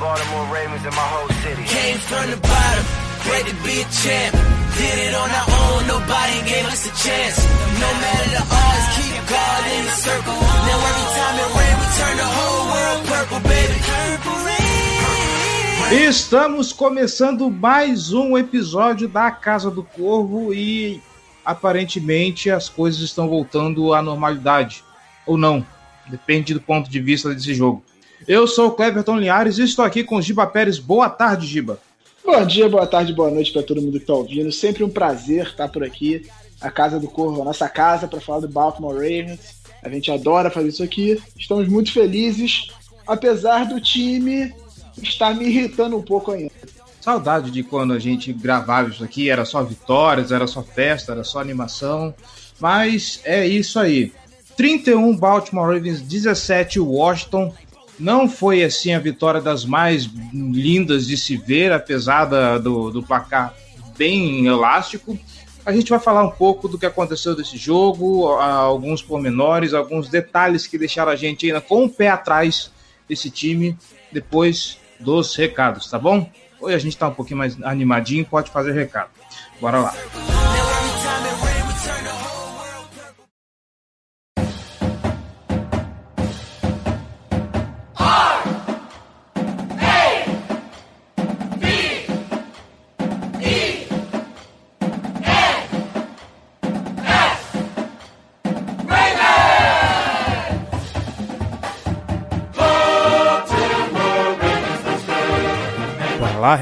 Baltimore Ravens, and my whole city. Came from the bottom, great to be a champ. Did it on our own, nobody gave us a chance. No matter the odds, keep God in the circle. Now every time it rains, we turn the whole world purple, baby. Purple. Estamos começando mais um episódio da Casa do Corvo e aparentemente as coisas estão voltando à normalidade. Ou não, depende do ponto de vista desse jogo. Eu sou o Cleverton Linhares e estou aqui com o Giba Pérez. Boa tarde, Giba. Bom dia, boa tarde, boa noite para todo mundo que está ouvindo. Sempre um prazer estar por aqui. A Casa do Corvo, a nossa casa, para falar do Baltimore Ravens. A gente adora fazer isso aqui. Estamos muito felizes, apesar do time estar me irritando um pouco ainda. Saudade de quando a gente gravava isso aqui, era só vitórias, era só festa, era só animação. Mas é isso aí. 31 Baltimore Ravens, 17 Washington. Não foi assim a vitória das mais lindas de se ver, apesar da, do, do placar bem elástico. A gente vai falar um pouco do que aconteceu desse jogo, alguns pormenores, alguns detalhes que deixaram a gente ainda com o pé atrás desse time depois dos recados, tá bom? Hoje a gente tá um pouquinho mais animadinho, pode fazer recado. Bora lá.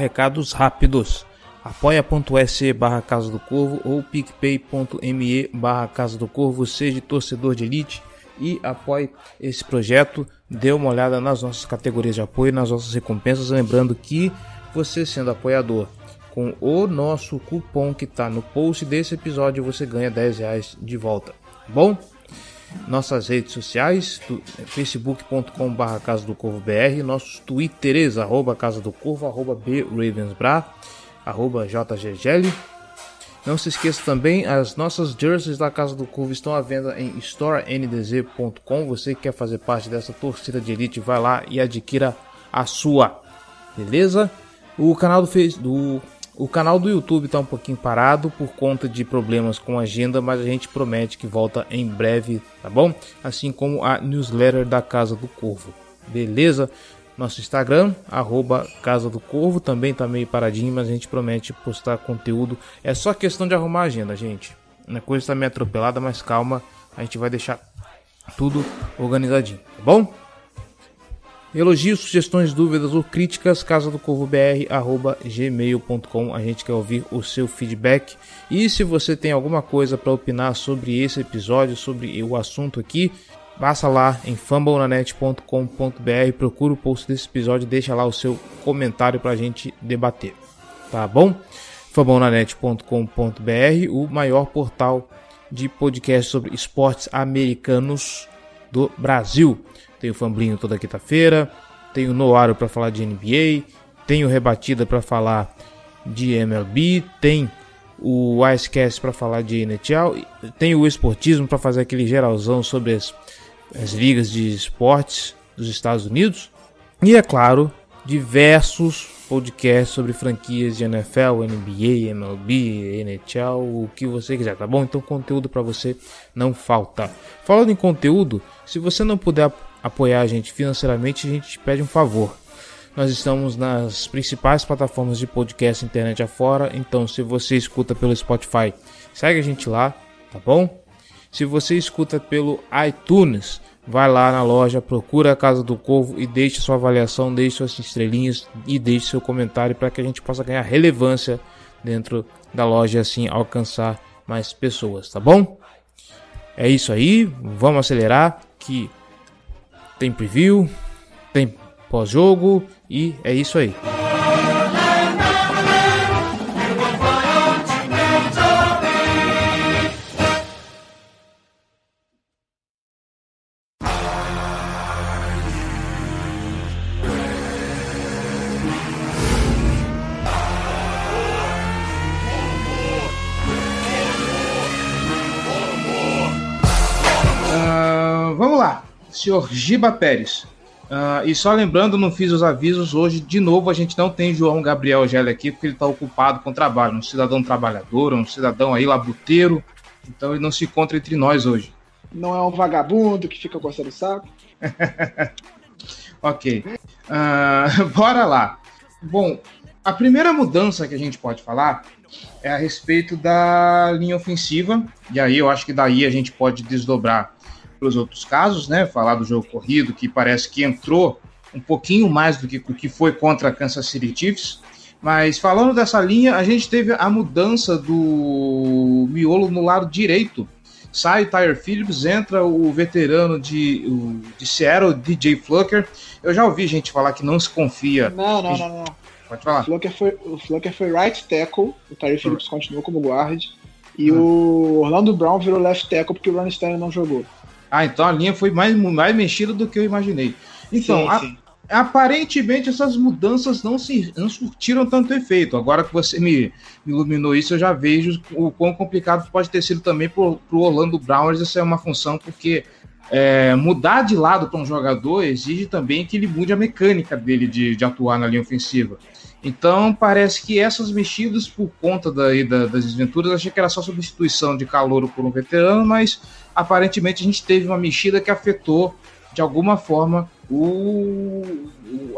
Recados rápidos. apoia.se barra Casa do Corvo ou picpay.me barra Casa do Corvo, seja torcedor de elite e apoie esse projeto. Dê uma olhada nas nossas categorias de apoio, nas nossas recompensas. Lembrando que você sendo apoiador com o nosso cupom que está no post desse episódio, você ganha 10 reais de volta. tá Bom? Nossas redes sociais, tu- facebook.com barra Casa do Corvo BR, nossos twitters, arroba Casa do Corvo, arroba BRavensBra, arroba JGGL. Não se esqueça também, as nossas jerseys da Casa do Corvo estão à venda em storendzz.com. Você que quer fazer parte dessa torcida de elite, vai lá e adquira a sua. Beleza? O canal do do o canal do YouTube está um pouquinho parado por conta de problemas com a agenda, mas a gente promete que volta em breve, tá bom? Assim como a newsletter da Casa do Corvo. Beleza? Nosso Instagram, arroba Casa do Corvo, também tá meio paradinho, mas a gente promete postar conteúdo. É só questão de arrumar a agenda, gente. A coisa está meio atropelada, mas calma, a gente vai deixar tudo organizadinho, tá bom? Elogios, sugestões, dúvidas ou críticas, casa do corvo gmail.com. A gente quer ouvir o seu feedback. E se você tem alguma coisa para opinar sobre esse episódio, sobre o assunto aqui, passa lá em fumblenanet.com.br, procura o post desse episódio, deixa lá o seu comentário para a gente debater. Tá bom? fumblenanet.com.br, o maior portal de podcast sobre esportes americanos do Brasil. Tem o Famblinho toda quinta-feira, tem o Noaro para falar de NBA, tem o Rebatida para falar de MLB, tem o Icecast para falar de NHL, tem o Esportismo para fazer aquele geralzão sobre as, as ligas de esportes dos Estados Unidos. E é claro, diversos podcasts sobre franquias de NFL, NBA, MLB, NHL, o que você quiser, tá bom? Então conteúdo para você não falta. Falando em conteúdo, se você não puder apoiar a gente financeiramente, a gente te pede um favor. Nós estamos nas principais plataformas de podcast internet afora, então se você escuta pelo Spotify, segue a gente lá, tá bom? Se você escuta pelo iTunes, vai lá na loja, procura a Casa do Corvo e deixe sua avaliação, deixe suas estrelinhas e deixe seu comentário para que a gente possa ganhar relevância dentro da loja e assim alcançar mais pessoas, tá bom? É isso aí, vamos acelerar que tem preview, tem pós-jogo e é isso aí. Ah, vamos lá, senhor Giba Pérez. Ah, e só lembrando, não fiz os avisos hoje. De novo, a gente não tem João Gabriel Gelli aqui, porque ele está ocupado com trabalho. Um cidadão trabalhador, um cidadão aí labuteiro. Então ele não se encontra entre nós hoje. Não é um vagabundo que fica coçando o saco. Ok. Ah, bora lá. Bom, a primeira mudança que a gente pode falar é a respeito da linha ofensiva. E aí eu acho que daí a gente pode desdobrar para os outros casos, né? Falar do jogo corrido, que parece que entrou um pouquinho mais do que o que foi contra a Kansas City Chiefs. Mas falando dessa linha, a gente teve a mudança do miolo no lado direito. Sai Tyre Phillips, entra o veterano de, o, de Seattle, DJ Flucker. Eu já ouvi gente falar que não se confia. Não, não, não, não. Pode O falar. Flucker foi, o Flucker foi right tackle, o Tyree Phillips continuou como guard. E o Orlando Brown virou left tackle porque o Ron Stanley não jogou. Ah, então a linha foi mais, mais mexida do que eu imaginei. Então, Sim, a- sim. aparentemente essas mudanças não, se, não surtiram tanto efeito. Agora que você me, me iluminou isso, eu já vejo o quão complicado pode ter sido também para o Orlando Brown. Essa é uma função, porque é, mudar de lado para um jogador exige também que ele mude a mecânica dele de, de atuar na linha ofensiva. Então, parece que essas mexidas, por conta daí da- das desventuras, achei que era só substituição de calouro por um veterano, mas aparentemente a gente teve uma mexida que afetou de alguma forma o,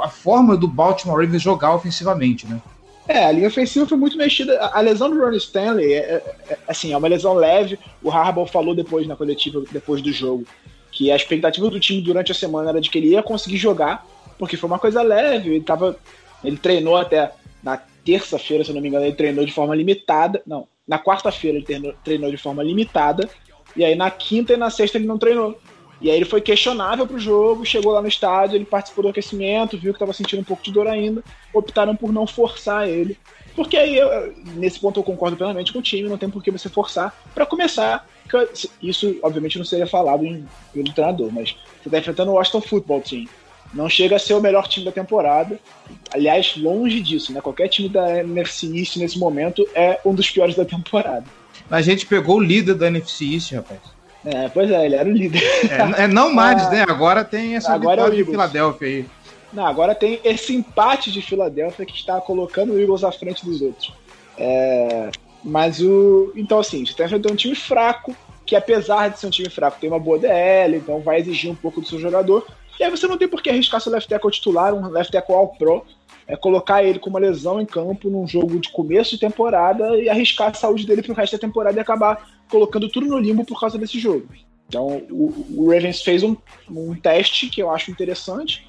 a forma do Baltimore Ravens jogar ofensivamente, né? É, a linha ofensiva foi muito mexida. A lesão do Ron Stanley é, é- é- assim, é uma lesão leve. O Harbaugh falou depois na coletiva, depois do jogo, que a expectativa do time durante a semana era de que ele ia conseguir jogar, porque foi uma coisa leve. Ele tava, ele treinou até na terça-feira, se não me engano, ele treinou de forma limitada. Não, na quarta-feira ele treinou, treinou de forma limitada. E aí na quinta e na sexta ele não treinou. E aí ele foi questionável pro jogo, chegou lá no estádio, ele participou do aquecimento, viu que estava sentindo um pouco de dor ainda, optaram por não forçar ele. Porque aí, eu- nesse ponto eu concordo plenamente com o time, não tem por que você forçar. Para começar, isso obviamente não seria falado pelo treinador, mas você tá enfrentando o Washington Football Team. Não chega a ser o melhor time da temporada. Aliás, longe disso, né? Qualquer time da NFC East nesse momento é um dos piores da temporada. A gente pegou o líder da NFC East, rapaz. É, pois é, ele era o líder. É, é não mais, Ah, né? Agora tem essa agora é o de. Filadélfia aí. Não, agora tem esse empate de Filadélfia que está colocando o Eagles à frente dos outros. É, mas o. Então, assim, você está enfrentando um time fraco, que apesar de ser um time fraco, tem uma boa DL, então vai exigir um pouco do seu jogador. E aí você não tem por que arriscar seu left tackle titular, um left tackle all pro, é colocar ele com uma lesão em campo num jogo de começo de temporada e arriscar a saúde dele pro resto da temporada e acabar colocando tudo no limbo por causa desse jogo. Então, o, o Ravens fez um, um teste que eu acho interessante,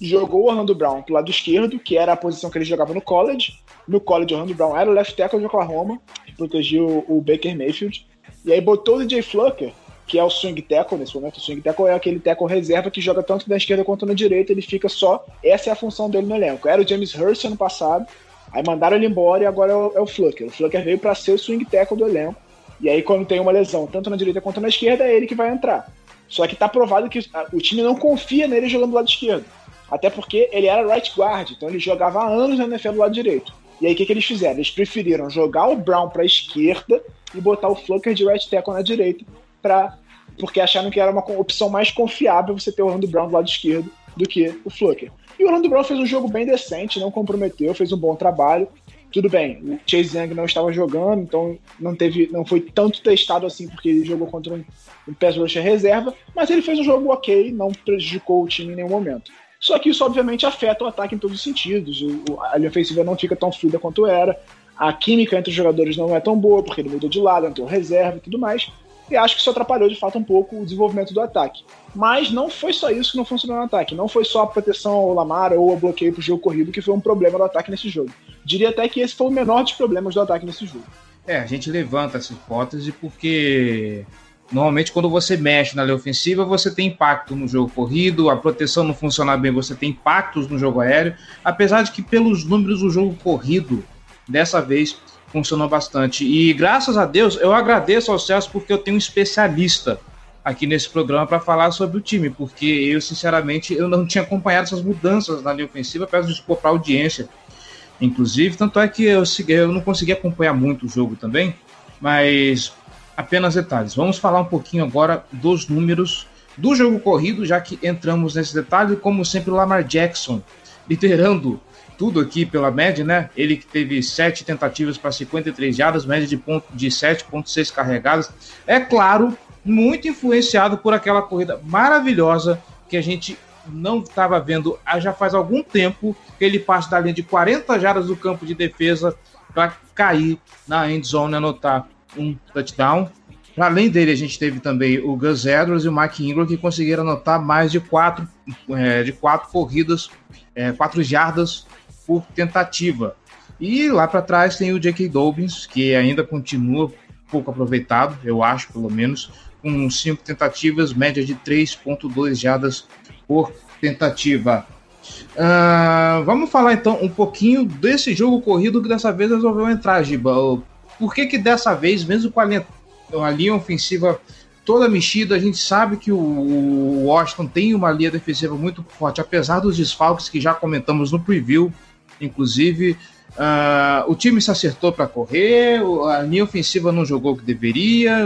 jogou o Orlando Brown pro lado esquerdo, que era a posição que ele jogava no college. No college, o Orlando Brown era o left tackle de Oklahoma, que protegia o, o Baker Mayfield. E aí botou o DJ Flucker, que é o swing tackle nesse momento. O swing tackle é aquele tackle reserva que joga tanto na esquerda quanto na direita, ele fica só. Essa é a função dele no elenco. Era o James Hurst ano passado, aí mandaram ele embora e agora é o, é o Flucker. O Flucker veio para ser o swing tackle do elenco. E aí, quando tem uma lesão, tanto na direita quanto na esquerda, é ele que vai entrar. Só que tá provado que o time não confia nele jogando do lado esquerdo. Até porque ele era right guard, então ele jogava há anos na NFL do lado direito. E aí o que, que eles fizeram? Eles preferiram jogar o Brown para a esquerda e botar o Flucker de right tackle na direita, pra, porque acharam que era uma opção mais confiável você ter o Orlando Brown do lado esquerdo do que o Flucker. E o Orlando Brown fez um jogo bem decente, não comprometeu, fez um bom trabalho. Tudo bem, o Chase Young não estava jogando, então não teve, não foi tanto testado assim porque ele jogou contra um, um pass rusher reserva, mas ele fez um jogo ok, não prejudicou o time em nenhum momento. Só que isso obviamente afeta o ataque em todos os sentidos. O- a linha ofensiva não fica tão fluida quanto era. A química entre os jogadores não é tão boa, porque ele mudou de lado, entrou reserva e tudo mais. E acho que isso atrapalhou de fato um pouco o desenvolvimento do ataque. Mas não foi só isso que não funcionou no ataque. Não foi só a proteção ao Lamar ou o bloqueio pro jogo corrido que foi um problema do ataque nesse jogo. Diria até que esse foi o menor dos problemas do ataque nesse jogo. É, a gente levanta essa hipótese porque Normalmente, quando você mexe na linha ofensiva, você tem impacto no jogo corrido, a proteção não funciona bem, você tem impactos no jogo aéreo. Apesar de que, pelos números, o jogo corrido, dessa vez, funcionou bastante. E graças a Deus, eu agradeço ao Celso porque eu tenho um especialista aqui nesse programa para falar sobre o time, porque eu, sinceramente, eu não tinha acompanhado essas mudanças na linha ofensiva, peço desculpa para a audiência, inclusive, tanto é que eu, eu não consegui acompanhar muito o jogo também, mas apenas detalhes. Vamos falar um pouquinho agora dos números do jogo corrido, já que entramos nesse detalhe, como sempre o Lamar Jackson liderando tudo aqui pela média, né? Ele que teve sete tentativas para 53 jardas, média de, ponto, de 7,6 carregadas. É claro, muito influenciado por aquela corrida maravilhosa que a gente não estava vendo já faz algum tempo, que ele passa da linha de 40 jardas do campo de defesa para cair na end zone anotar um touchdown. Além dele, a gente teve também o Gus Edwards e o Mike Ingram que conseguiram anotar mais de quatro, é, de quatro corridas, é, quatro jardas por tentativa. E lá para trás tem o J.K. Dobbins, que ainda continua pouco aproveitado, eu acho, pelo menos, com cinco tentativas, média de 3,2 jardas por tentativa. Uh, vamos falar então um pouquinho desse jogo corrido que dessa vez resolveu entrar, Giba. Por que que dessa vez, mesmo com a linha, a linha ofensiva toda mexida, a gente sabe que o Washington tem uma linha defensiva muito forte, apesar dos desfalques que já comentamos no preview, inclusive. Uh, o time se acertou para correr, a linha ofensiva não jogou o que deveria.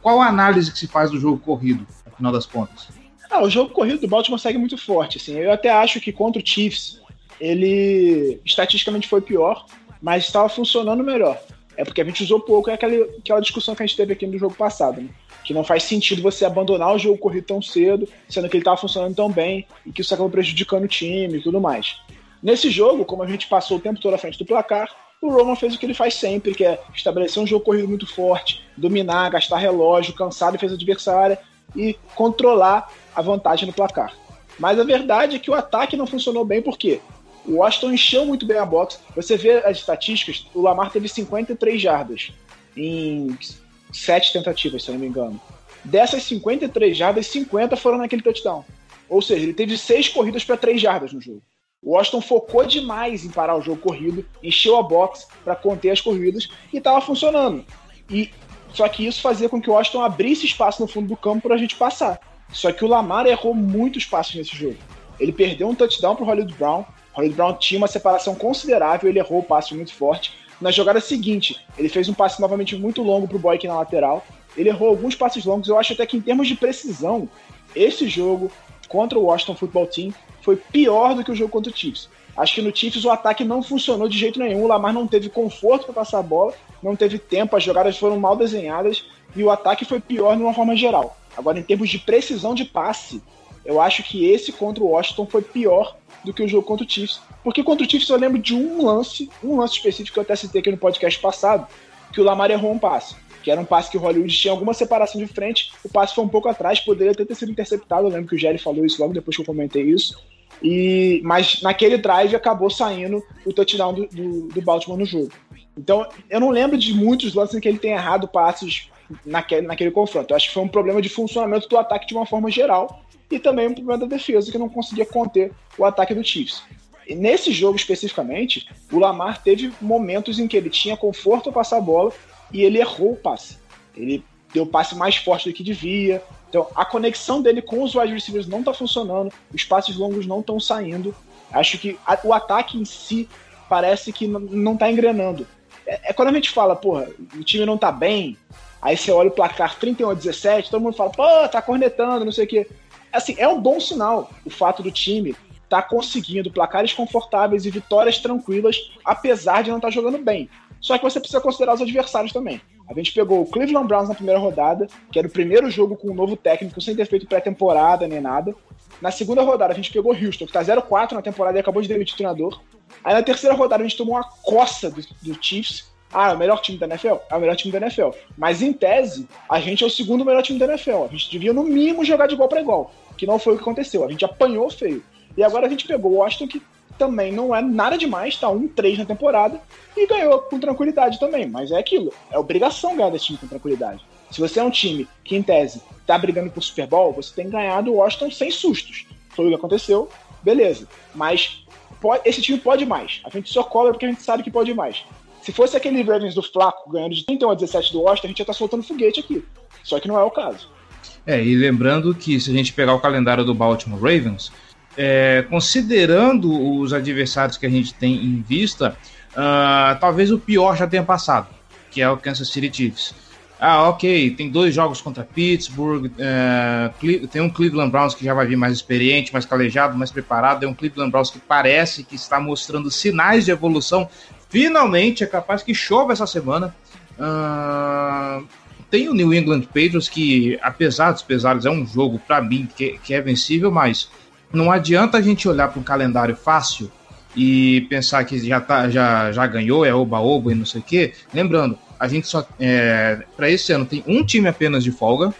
Qual a análise que se faz do jogo corrido, afinal das contas? Ah, o jogo corrido do Baltimore segue muito forte. Assim. Eu até acho que contra o Chiefs ele estatisticamente foi pior, mas estava funcionando melhor. É porque a gente usou pouco, é aquela, aquela discussão que a gente teve aqui no jogo passado, né? Que não faz sentido você abandonar o jogo corrido tão cedo, sendo que ele estava funcionando tão bem e que isso acabou prejudicando o time e tudo mais. Nesse jogo, como a gente passou o tempo todo à frente do placar, o Roman fez o que ele faz sempre, que é estabelecer um jogo corrido muito forte, dominar, gastar relógio, cansar a defesa adversária e controlar a vantagem no placar. Mas a verdade é que o ataque não funcionou bem porque o Washington encheu muito bem a box. Você vê as estatísticas, o Lamar teve 53 jardas em sete tentativas, se eu não me engano. Dessas 53 jardas, 50 foram naquele touchdown. Ou seja, ele teve seis corridas para 3 jardas no jogo. O Washington focou demais em parar o jogo corrido, encheu a box para conter as corridas e estava funcionando. E só que isso fazia com que o Washington abrisse espaço no fundo do campo para a gente passar. Só que o Lamar errou muitos passos nesse jogo. Ele perdeu um touchdown para o Hollywood Brown, Hollywood Brown tinha uma separação considerável, ele errou o passe muito forte. Na jogada seguinte, ele fez um passe novamente muito longo para o Boyk na lateral. Ele errou alguns passes longos. Eu acho até que em termos de precisão, esse jogo contra o Washington Football Team foi pior do que o jogo contra o Chiefs. Acho que no Chiefs o ataque não funcionou de jeito nenhum. O Lamar não teve conforto para passar a bola, não teve tempo, as jogadas foram mal desenhadas e o ataque foi pior de uma forma geral. Agora, em termos de precisão de passe, eu acho que esse contra o Washington foi pior do que o jogo contra o Chiefs. Porque contra o Chiefs eu lembro de um lance, um lance específico que eu até citei aqui no podcast passado, que o Lamar errou um passe. Que era um passe que o Hollywood tinha alguma separação de frente, o passe foi um pouco atrás, poderia até ter sido interceptado. Eu lembro que o Jerry falou isso logo depois que eu comentei isso. E, mas naquele drive acabou saindo o touchdown do, do, do Baltimore no jogo. Então, eu não lembro de muitos lances em que ele tenha errado passes naquele, naquele confronto. Eu acho que foi um problema de funcionamento do ataque de uma forma geral e também um problema da defesa que não conseguia conter o ataque do Chiefs. E nesse jogo especificamente, o Lamar teve momentos em que ele tinha conforto a passar a bola e ele errou o passe. Ele deu o passe mais forte do que devia. Então, a conexão dele com os wide receivers não está funcionando, os passes longos não estão saindo. Acho que a, o ataque em si parece que não está engrenando. É, é, quando a gente fala, porra, o time não está bem, aí você olha o placar 31 a 17, todo mundo fala, pô, tá cornetando, não sei o quê assim, é um bom sinal o fato do time tá conseguindo placares confortáveis e vitórias tranquilas, apesar de não estar tá jogando bem. Só que você precisa considerar os adversários também. A gente pegou o Cleveland Browns na primeira rodada, que era o primeiro jogo com um novo técnico, sem ter feito pré-temporada nem nada. Na segunda rodada, a gente pegou Houston, que tá 0-4 na temporada e acabou de demitir o treinador. Aí na terceira rodada, a gente tomou uma coça do, do Chiefs, ah, é o melhor time da NFL? É o melhor time da NFL. Mas em tese, a gente é o segundo melhor time da NFL. A gente devia, no mínimo, jogar de igual para igual. Que não foi o que aconteceu. A gente apanhou feio. E agora a gente pegou o Washington, que também não é nada demais, tá 1-3 na temporada, e ganhou com tranquilidade também. Mas é aquilo. É obrigação ganhar desse time com tranquilidade. Se você é um time que, em tese, tá brigando por Super Bowl, você tem ganhado o Washington sem sustos. Foi o que aconteceu, beleza. Mas pode, esse time pode mais. A gente só cobra porque a gente sabe que pode mais. Se fosse aquele Ravens do Flaco ganhando de 31 a 17 do Washington, a gente ia estar tá soltando foguete aqui. Só que não é o caso. É, e lembrando que se a gente pegar o calendário do Baltimore Ravens, é, considerando os adversários que a gente tem em vista, uh, talvez o pior já tenha passado, que é o Kansas City Chiefs. Ah, ok, tem dois jogos contra Pittsburgh, é, tem um Cleveland Browns que já vai vir mais experiente, mais calejado, mais preparado, é um Cleveland Browns que parece que está mostrando sinais de evolução. Finalmente, é capaz que chova essa semana. Uh, tem o New England Patriots que, apesar dos pesares, é um jogo para mim que, que é vencível, mas não adianta a gente olhar para um calendário fácil e pensar que já, tá, já, já ganhou, é oba-oba e não sei o quê. Lembrando, a gente só. É, para esse ano tem um time apenas de folga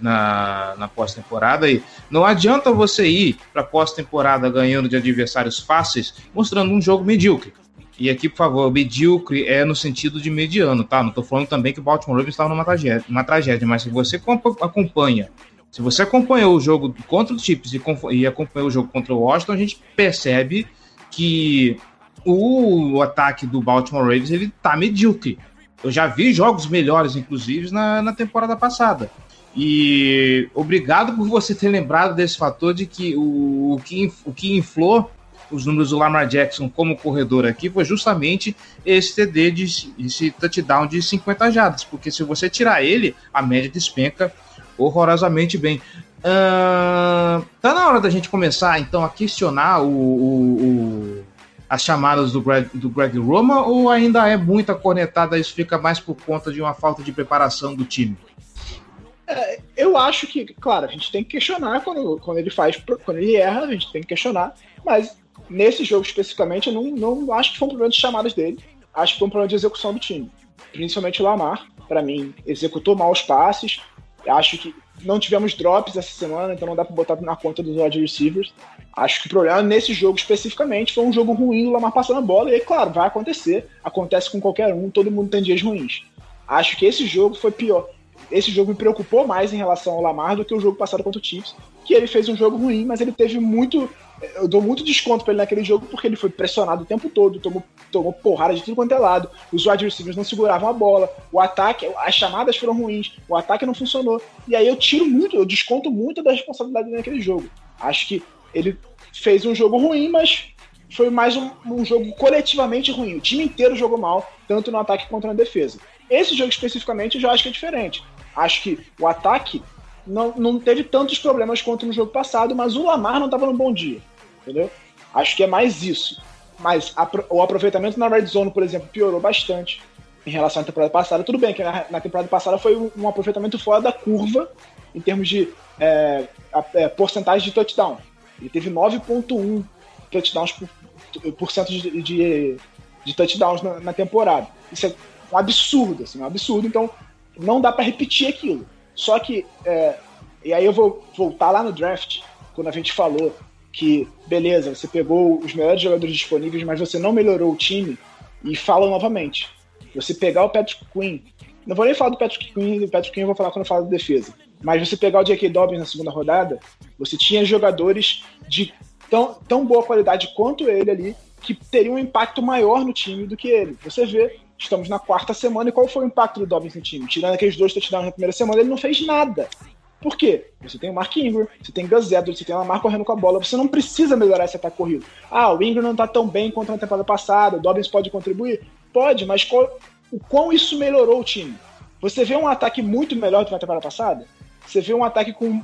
na, na pós-temporada e não adianta você ir para pós-temporada ganhando de adversários fáceis mostrando um jogo medíocre. E aqui, por favor, medíocre é no sentido de mediano, tá? Não tô falando também que o Baltimore Ravens estava numa tragédia, uma tragédia, mas se você acompanha se você acompanhou o jogo contra os Chiefs e, acompanhou o jogo contra o Washington, a gente percebe que o, ataque do Baltimore Ravens ele tá medíocre. Eu já vi jogos melhores, inclusive, na, na temporada passada. E obrigado por você ter lembrado desse fator de que o, o, que, o que inflou os números do Lamar Jackson como corredor aqui foi justamente esse TD, de, esse touchdown de 50 jardas, porque se você tirar ele, a média despenca horrorosamente bem. Uh, tá na hora da gente começar, então, a questionar o, o, o, as chamadas do Greg, do Greg Roma ou ainda é muita cornetada? Isso fica mais por conta de uma falta de preparação do time? É, eu acho que, claro, a gente tem que questionar quando, quando ele faz, quando ele erra, a gente tem que questionar, mas nesse jogo especificamente, eu não, não acho que foi um problema de chamadas dele, acho que foi um problema de execução do time. Principalmente o Lamar, para mim, executou mal os passes, Acho que não tivemos drops essa semana, então não dá para botar na conta dos wide receivers. Acho que o problema nesse jogo especificamente foi um jogo ruim do Lamar passando a bola, e aí, claro, vai acontecer, acontece com qualquer um, todo mundo tem dias ruins. Acho que esse jogo foi pior. Esse jogo me preocupou mais em relação ao Lamar do que o jogo passado contra o Chiefs, que ele fez um jogo ruim, mas ele teve muito eu dou muito desconto pra ele naquele jogo porque ele foi pressionado o tempo todo, tomou, tomou porrada de tudo quanto é lado, os wide receivers não seguravam a bola, o ataque, as chamadas foram ruins, o ataque não funcionou. E aí eu tiro muito, eu desconto muito da responsabilidade naquele jogo. Acho que ele fez um jogo ruim, mas foi mais um, um jogo coletivamente ruim. O time inteiro jogou mal, tanto no ataque quanto na defesa. Esse jogo especificamente eu já acho que é diferente. Acho que o ataque não, não teve tantos problemas quanto no jogo passado, mas o Lamar não estava num bom dia entendeu? Acho que é mais isso. Mas a, o aproveitamento na red zone, por exemplo, piorou bastante em relação à temporada passada. Tudo bem que na, na temporada passada foi um, um, aproveitamento fora da curva em termos de é, a, é, porcentagem de touchdown. Ele teve 9,1 touchdowns por, por cento de, de, de touchdowns na, na, temporada. Isso é um absurdo, assim, um absurdo. Então, não dá para repetir aquilo. Só que, é, e aí eu vou voltar lá no draft, quando a gente falou que, beleza, você pegou os melhores jogadores disponíveis, mas você não melhorou o time, e fala novamente. Você pegar o Patrick Quinn, não vou nem falar do Patrick Quinn, do Patrick Quinn eu vou falar quando eu falo de defesa, mas você pegar o J.K. Dobbins na segunda rodada, você tinha jogadores de tão, tão boa qualidade quanto ele ali, que teriam um impacto maior no time do que ele. Você vê, estamos na quarta semana, e qual foi o impacto do Dobbins no time? Tirando aqueles dois touchdowns na primeira semana, ele não fez nada. Por quê? Você tem o Mark Ingram, você tem Gus Edwards, você tem o Lamar correndo com a bola, você não precisa melhorar esse ataque corrido. Ah, o Ingram não tá tão bem quanto na temporada passada, o Dobbins pode contribuir? Pode, mas qual, o quão isso melhorou o time? Você vê um ataque muito melhor do que na temporada passada? Você vê um ataque com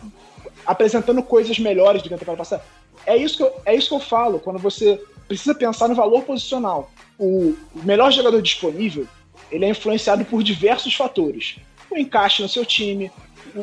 apresentando coisas melhores do que na temporada passada? É isso que eu, é isso que eu falo quando você precisa pensar no valor posicional. O melhor jogador disponível, ele é influenciado por diversos fatores. O encaixe no seu time,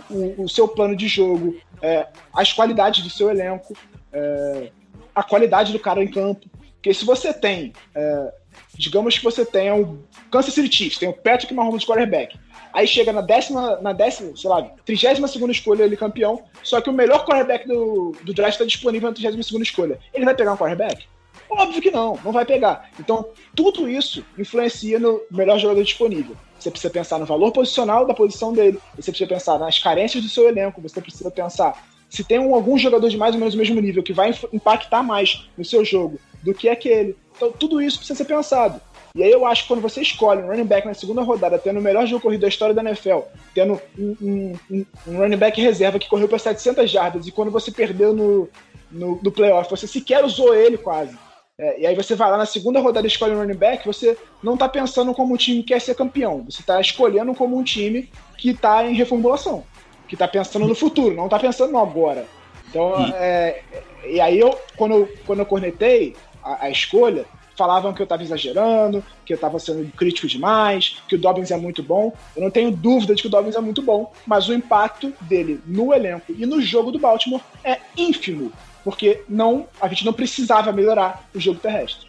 o, o, seu plano de jogo, é, as qualidades do seu elenco, é, a qualidade do cara em campo. Porque se você tem, é, digamos que você tenha o Kansas City Chiefs, tem o Patrick Mahomes quarterback, aí chega na décima, na décima, sei lá, trigésima segunda escolha ele campeão, só que o melhor quarterback do, do draft está disponível na trigésima segunda escolha. Ele vai pegar um quarterback? Óbvio que não, não vai pegar. Então, tudo isso influencia no melhor jogador disponível. Você precisa pensar no valor posicional da posição dele, você precisa pensar nas carências do seu elenco, você precisa pensar se tem um, algum jogador de mais ou menos o mesmo nível que vai impactar mais no seu jogo do que aquele. Então, tudo isso precisa ser pensado. E aí eu acho que quando você escolhe um running back na segunda rodada, tendo o melhor jogo corrido da história da NFL, tendo um, um, um running back reserva que correu para 700 jardas, e quando você perdeu no, no, no playoff, você sequer usou ele quase. É, e aí você vai lá na segunda rodada e escolhe um running back, você não está pensando como um time que quer ser campeão, você está escolhendo como um time que está em reformulação, que está pensando no futuro, não está pensando no agora. Então, e, é, e aí eu, quando eu, quando eu cornetei a, a escolha, falavam que eu estava exagerando, que eu estava sendo crítico demais, que o Dobbins é muito bom. Eu não tenho dúvida de que o Dobbins é muito bom, mas o impacto dele no elenco e no jogo do Baltimore é ínfimo, porque não a gente não precisava melhorar o jogo terrestre.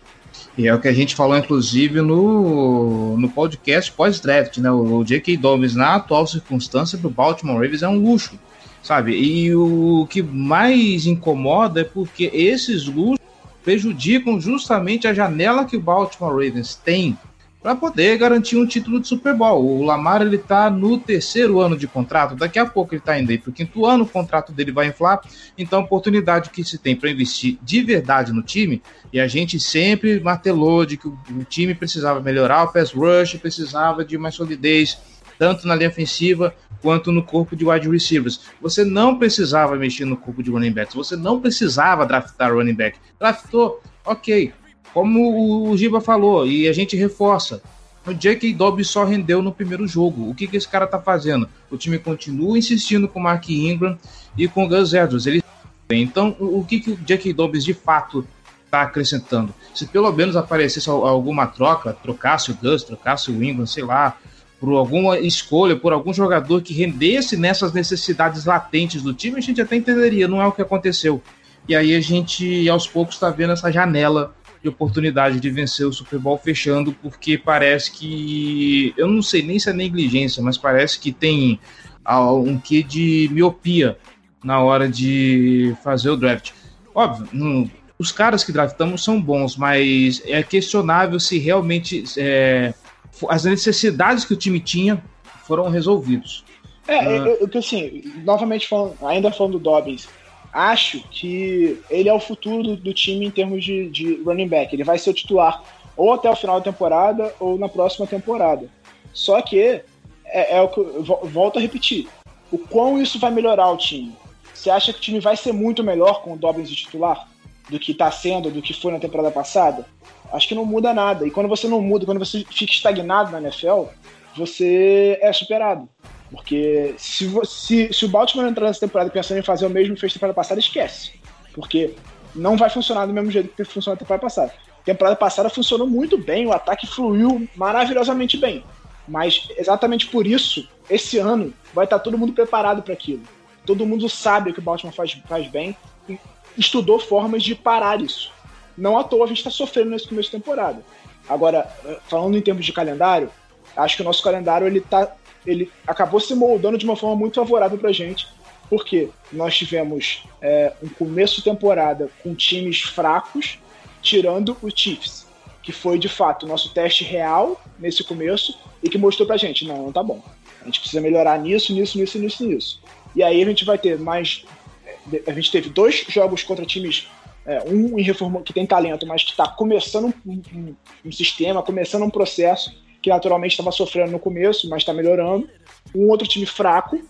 E é o que a gente falou, inclusive, no, no podcast pós-draft, né? O, o J.K. Dobbins, na atual circunstância, para o Baltimore Ravens é um luxo, sabe? E o que mais incomoda é porque esses luxos prejudicam justamente a janela que o Baltimore Ravens tem para poder garantir um título de Super Bowl. O Lamar ele está no terceiro ano de contrato, daqui a pouco ele está indo aí para o quinto ano, o contrato dele vai inflar, então a oportunidade que se tem para investir de verdade no time, e a gente sempre martelou de que o time precisava melhorar o pass rush, precisava de mais solidez, tanto na linha ofensiva quanto no corpo de wide receivers. Você não precisava mexer no corpo de running backs, você não precisava draftar running back. Draftou, ok. Como o Giba falou, e a gente reforça, o J.K. Dobbs só rendeu no primeiro jogo. O que, que esse cara tá fazendo? O time continua insistindo com o Mark Ingram e com o Gus Edwards. Ele... Então, o que, que o J.K. Dobbs de fato está acrescentando? Se pelo menos aparecesse alguma troca, trocasse o Gus, trocasse o Ingram, sei lá, por alguma escolha, por algum jogador que rendesse nessas necessidades latentes do time, a gente até entenderia, não é o que aconteceu. E aí a gente, aos poucos, está vendo essa janela de oportunidade de vencer o Super Bowl fechando, porque parece que, eu não sei nem se é negligência, mas parece que tem um quê de miopia na hora de fazer o draft. Óbvio, não, os caras que draftamos são bons, mas é questionável se realmente é, as necessidades que o time tinha foram resolvidos. É, uh... eu, eu, assim, novamente falando, ainda falando do Dobbins, acho que ele é o futuro do, do time em termos de, de, running back. Ele vai ser o titular ou até o final da temporada ou na próxima temporada. Só que é, é o que volto a repetir. O quão isso vai melhorar o time? Você acha que o time vai ser muito melhor com o Dobbins de titular do que está sendo, do que foi na temporada passada? acho que não muda nada. E quando você não muda, quando você fica estagnado na NFL, você é superado. Porque se, se, se o Baltimore entrar nessa temporada pensando em fazer o mesmo que fez temporada passada, esquece. Porque não vai funcionar do mesmo jeito que funcionou na temporada passada. Temporada passada funcionou muito bem, o ataque fluiu maravilhosamente bem. Mas exatamente por isso, esse ano vai estar todo mundo preparado para aquilo. Todo mundo sabe o que o Baltimore faz, faz bem e estudou formas de parar isso. Não à toa a gente está sofrendo nesse começo de temporada. Agora, falando em termos de calendário, acho que o nosso calendário ele tá, ele acabou se moldando de uma forma muito favorável para a gente, porque nós tivemos é, um começo de temporada com times fracos, tirando o Chiefs, que foi de fato o nosso teste real nesse começo e que mostrou pra gente, não, não tá bom. A gente precisa melhorar nisso, nisso, nisso, nisso, nisso. E aí a gente vai ter mais. A gente teve dois jogos contra times é, um em reforma que tem talento, mas que está começando um, um, um, sistema, começando um processo que naturalmente estava sofrendo no começo, mas está melhorando. Um outro time fraco,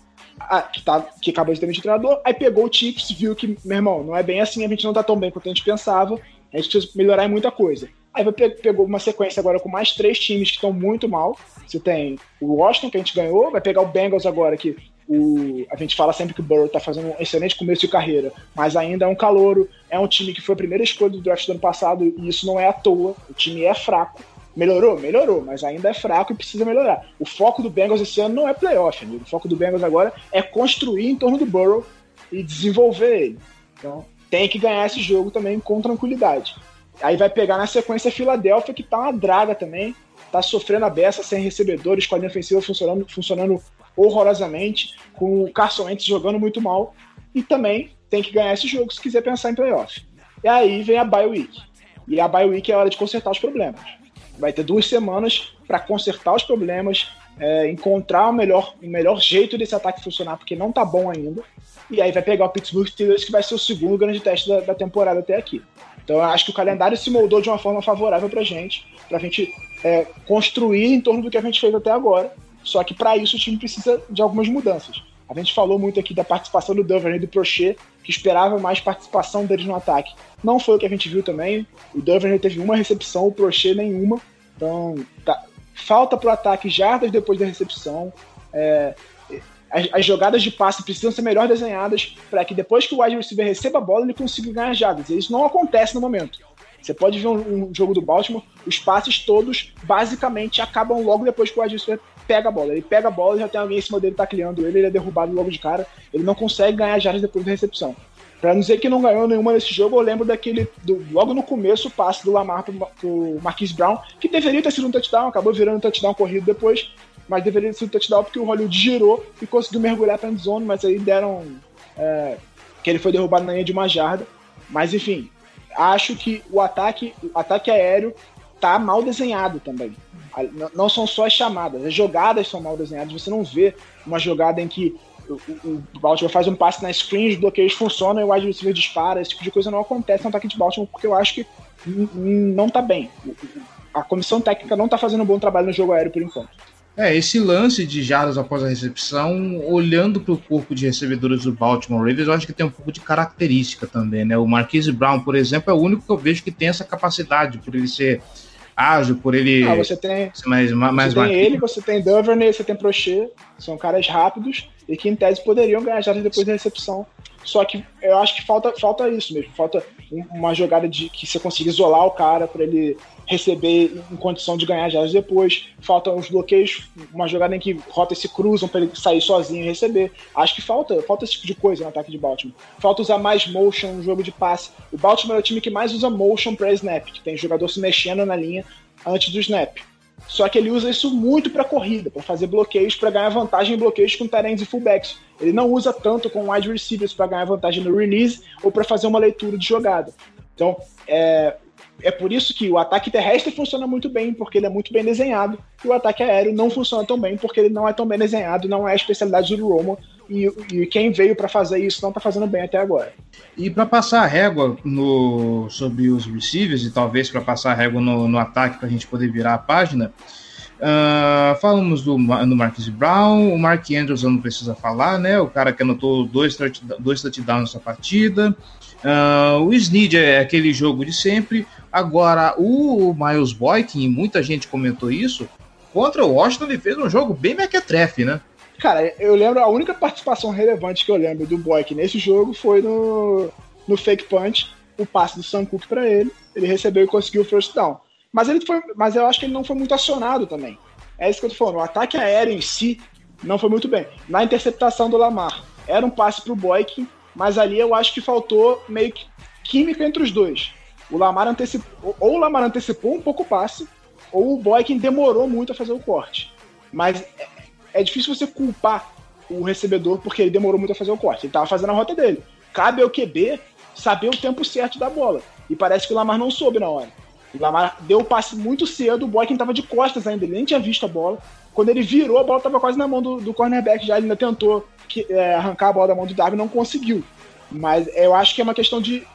que, tá, que acabou de demitir o treinador, aí pegou o Chiefs, viu que, meu irmão, não é bem assim, a gente não está tão bem quanto a gente pensava, a gente precisa melhorar em muita coisa. Aí pegou uma sequência agora com mais três times que estão muito mal. Você tem o Washington, que a gente ganhou, vai pegar o Bengals agora, que o, a gente fala sempre que o Burrow está fazendo um excelente começo de carreira, mas ainda é um calouro, é um time que foi a primeira escolha do draft do ano passado e isso não é à toa. O time é fraco. Melhorou? Melhorou, mas ainda é fraco e precisa melhorar. O foco do Bengals esse ano não é playoff, amigo. O foco do Bengals agora é construir em torno do Burrow e desenvolver ele. Então, tem que ganhar esse jogo também com tranquilidade. Aí vai pegar na sequência a Filadélfia, que tá uma draga também, tá sofrendo a beça sem recebedores, com a linha ofensiva funcionando, funcionando horrorosamente, com o Carson Wentz jogando muito mal, e também tem que ganhar esse jogo se quiser pensar em playoff. E aí vem a bye week. E a bye week é a hora de consertar os problemas. Vai ter duas semanas para consertar os problemas, é, encontrar o melhor, o melhor jeito desse ataque funcionar, porque não tá bom ainda. E aí vai pegar o Pittsburgh Steelers, que vai ser o segundo grande teste da, da temporada até aqui. Então eu acho que o calendário se moldou de uma forma favorável pra gente, pra gente é, construir em torno do que a gente fez até agora. Só que para isso o time precisa de algumas mudanças. A gente falou muito aqui da participação do Duvernay e do Prochet, que esperava mais participação deles no ataque. Não foi o que a gente viu também. O Duvernay teve uma recepção, o Prochet nenhuma. Então, tá. falta pro ataque jardas depois da recepção. É, as, as, jogadas de passe precisam ser melhor desenhadas para que depois que o wide receiver receba a bola, ele consiga ganhar jardas. Isso não acontece no momento. Você pode ver um, um, jogo do Baltimore, os passes todos basicamente acabam logo depois que o wide receiver pega a bola. Ele pega a bola, já tem alguém em cima dele tacleando ele, ele é derrubado logo de cara. Ele não consegue ganhar jardas depois da recepção. Pra não dizer que não ganhou nenhuma nesse jogo, eu lembro daquele, do, logo no começo, o passe do Lamar pro, pro Marquise Brown, que deveria ter sido um touchdown, acabou virando um touchdown corrido depois, mas deveria ter sido um touchdown porque o Hollywood girou e conseguiu mergulhar pra zone, mas aí deram é, que ele foi derrubado na linha de uma jarda. Mas enfim, acho que o ataque, o ataque aéreo tá mal desenhado também. Não são só as chamadas, as jogadas são mal desenhadas. Você não vê uma jogada em que o, Baltimore faz um passe na screen, os bloqueios funcionam e o wide receiver dispara. Esse tipo de coisa não acontece no ataque de Baltimore porque eu acho que não tá bem. A comissão técnica não tá fazendo um bom trabalho no jogo aéreo por enquanto. É, esse lance de jardas após a recepção, olhando para o corpo de recebedores do Baltimore Ravens, eu acho que tem um pouco de característica também, né? O Marquise Brown, por exemplo, é o único que eu vejo que tem essa capacidade, por ele ser ágil, por ele. Ah, você tem, mais, mais você tem ele, você tem Duvernay, você tem Prochet, são caras rápidos e que em tese poderiam ganhar jardas depois da recepção. Só que eu acho que falta, falta isso mesmo, falta uma jogada de que você consiga isolar o cara para ele receber em condição de ganhar jardas depois. Faltam os bloqueios, uma jogada em que rotas se cruzam para ele sair sozinho e receber. Acho que falta, falta esse tipo de coisa no ataque de Baltimore. Falta usar mais motion no jogo de passe. O Baltimore é o time que mais usa motion para snap, que tem jogador se mexendo na linha antes do snap. Só que ele usa isso muito para corrida, para fazer bloqueios, para ganhar vantagem em bloqueios com terrenos e fullbacks. Ele não usa tanto com wide receivers para ganhar vantagem no release ou para fazer uma leitura de jogada. Então, é, é por isso que o ataque terrestre funciona muito bem, porque ele é muito bem desenhado, e o ataque aéreo não funciona tão bem, porque ele não é tão bem desenhado, não é a especialidade do Romo, e, e quem veio para fazer isso não está fazendo bem até agora. E para passar a régua no, sobre os receivers, e talvez para passar a régua no, no ataque, para a gente poder virar a página, Uh, falamos do, do Brown, o Mark Andrews não precisa falar, né? O cara que anotou dois, dois touchdowns nessa partida. Uh, o Snead é aquele jogo de sempre. Agora, o Miles Boykin, muita gente comentou isso, contra o Washington ele fez um jogo bem mequetrefe, né? Cara, eu lembro, a única participação relevante que eu lembro do Boykin nesse jogo foi no, no fake punch, o passe do Sam para ele, ele recebeu e conseguiu o first down. Mas ele foi, mas eu acho que ele não foi muito acionado também. É isso que eu tô falando, o ataque aéreo em si não foi muito bem. Na interceptação do Lamar, era um passe pro Boykin, mas ali eu acho que faltou meio que química entre os dois. O Lamar antecipou, ou o Lamar antecipou um pouco o passe, ou o Boykin demorou muito a fazer o corte. Mas é, é difícil você culpar o recebedor porque ele demorou muito a fazer o corte. Ele estava fazendo a rota dele. Cabe ao QB saber o tempo certo da bola. E parece que o Lamar não soube na hora. O Lamar deu o passe muito cedo, o Boykin estava de costas ainda, ele nem tinha visto a bola. Quando ele virou, a bola estava quase na mão do, do cornerback já, ele ainda tentou que, é, arrancar a bola da mão do Darwin, não conseguiu. Mas eu acho que é uma questão de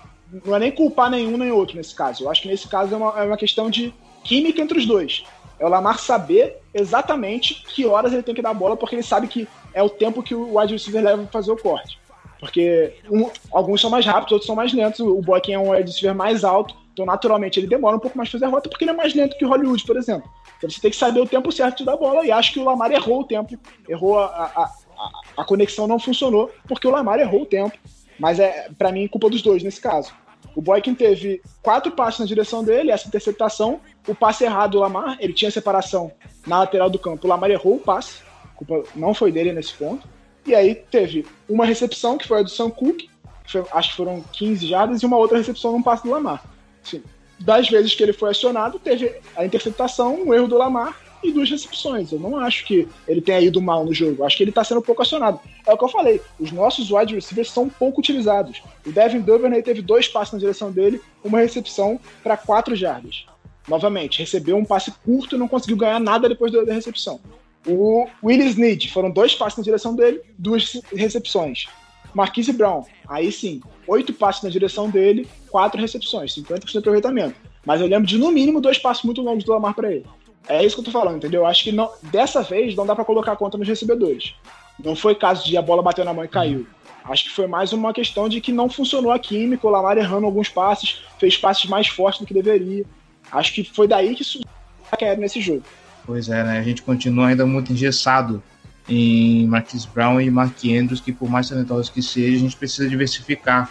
não é nem culpar nenhum nem outro nesse caso. Eu acho que nesse caso é uma, é uma questão de química entre os dois. É o Lamar saber exatamente que horas ele tem que dar a bola, porque ele sabe que é o tempo que o wide receiver leva para fazer o corte. Porque um, alguns são mais rápidos, outros são mais lentos. O Boykin é um wide receiver mais alto, então naturalmente ele demora um pouco mais para fazer a rota, porque ele é mais lento que o Hollywood, por exemplo. Então você tem que saber o tempo certo de dar a bola, e acho que o Lamar errou o tempo, errou a, a, a, a conexão não funcionou, porque o Lamar errou o tempo. Mas é, para mim, culpa dos dois nesse caso. O Boykin teve quatro passes na direção dele, essa interceptação, o passe errado do Lamar, ele tinha separação na lateral do campo, o Lamar errou o passe, a culpa não foi dele nesse ponto. E aí teve uma recepção, que foi a do Sam Cook, foi, acho que foram 15 jardas, e uma outra recepção num passe do Lamar. Assim, das vezes que ele foi acionado, teve a interceptação, um erro do Lamar, e duas recepções. Eu não acho que ele tenha ido mal no jogo. Acho que ele está sendo pouco acionado. É o que eu falei. Os nossos wide receivers são pouco utilizados. O Devin Duvernay teve dois passes na direção dele, uma recepção para quatro jardas. Novamente, recebeu um passe curto e não conseguiu ganhar nada depois da recepção. O Willis Snead, foram dois passes na direção dele, duas recepções. Marquise Brown, aí sim, oito passes na direção dele, quatro recepções, 50% de aproveitamento. Mas eu lembro de no mínimo dois passos muito longos do Lamar para ele. É isso que eu tô falando, entendeu? Acho que não, dessa vez não dá para colocar a conta nos recebedores. Não foi caso de a bola bateu na mão e caiu. Acho que foi mais uma questão de que não funcionou a química, o Lamar errando alguns passes, fez passes mais fortes do que deveria. Acho que foi daí que surgiu a nesse jogo. Pois é, né? A gente continua ainda muito engessado em Marquis Brown e Mark Andrews, que por mais talentosos que seja, a gente precisa diversificar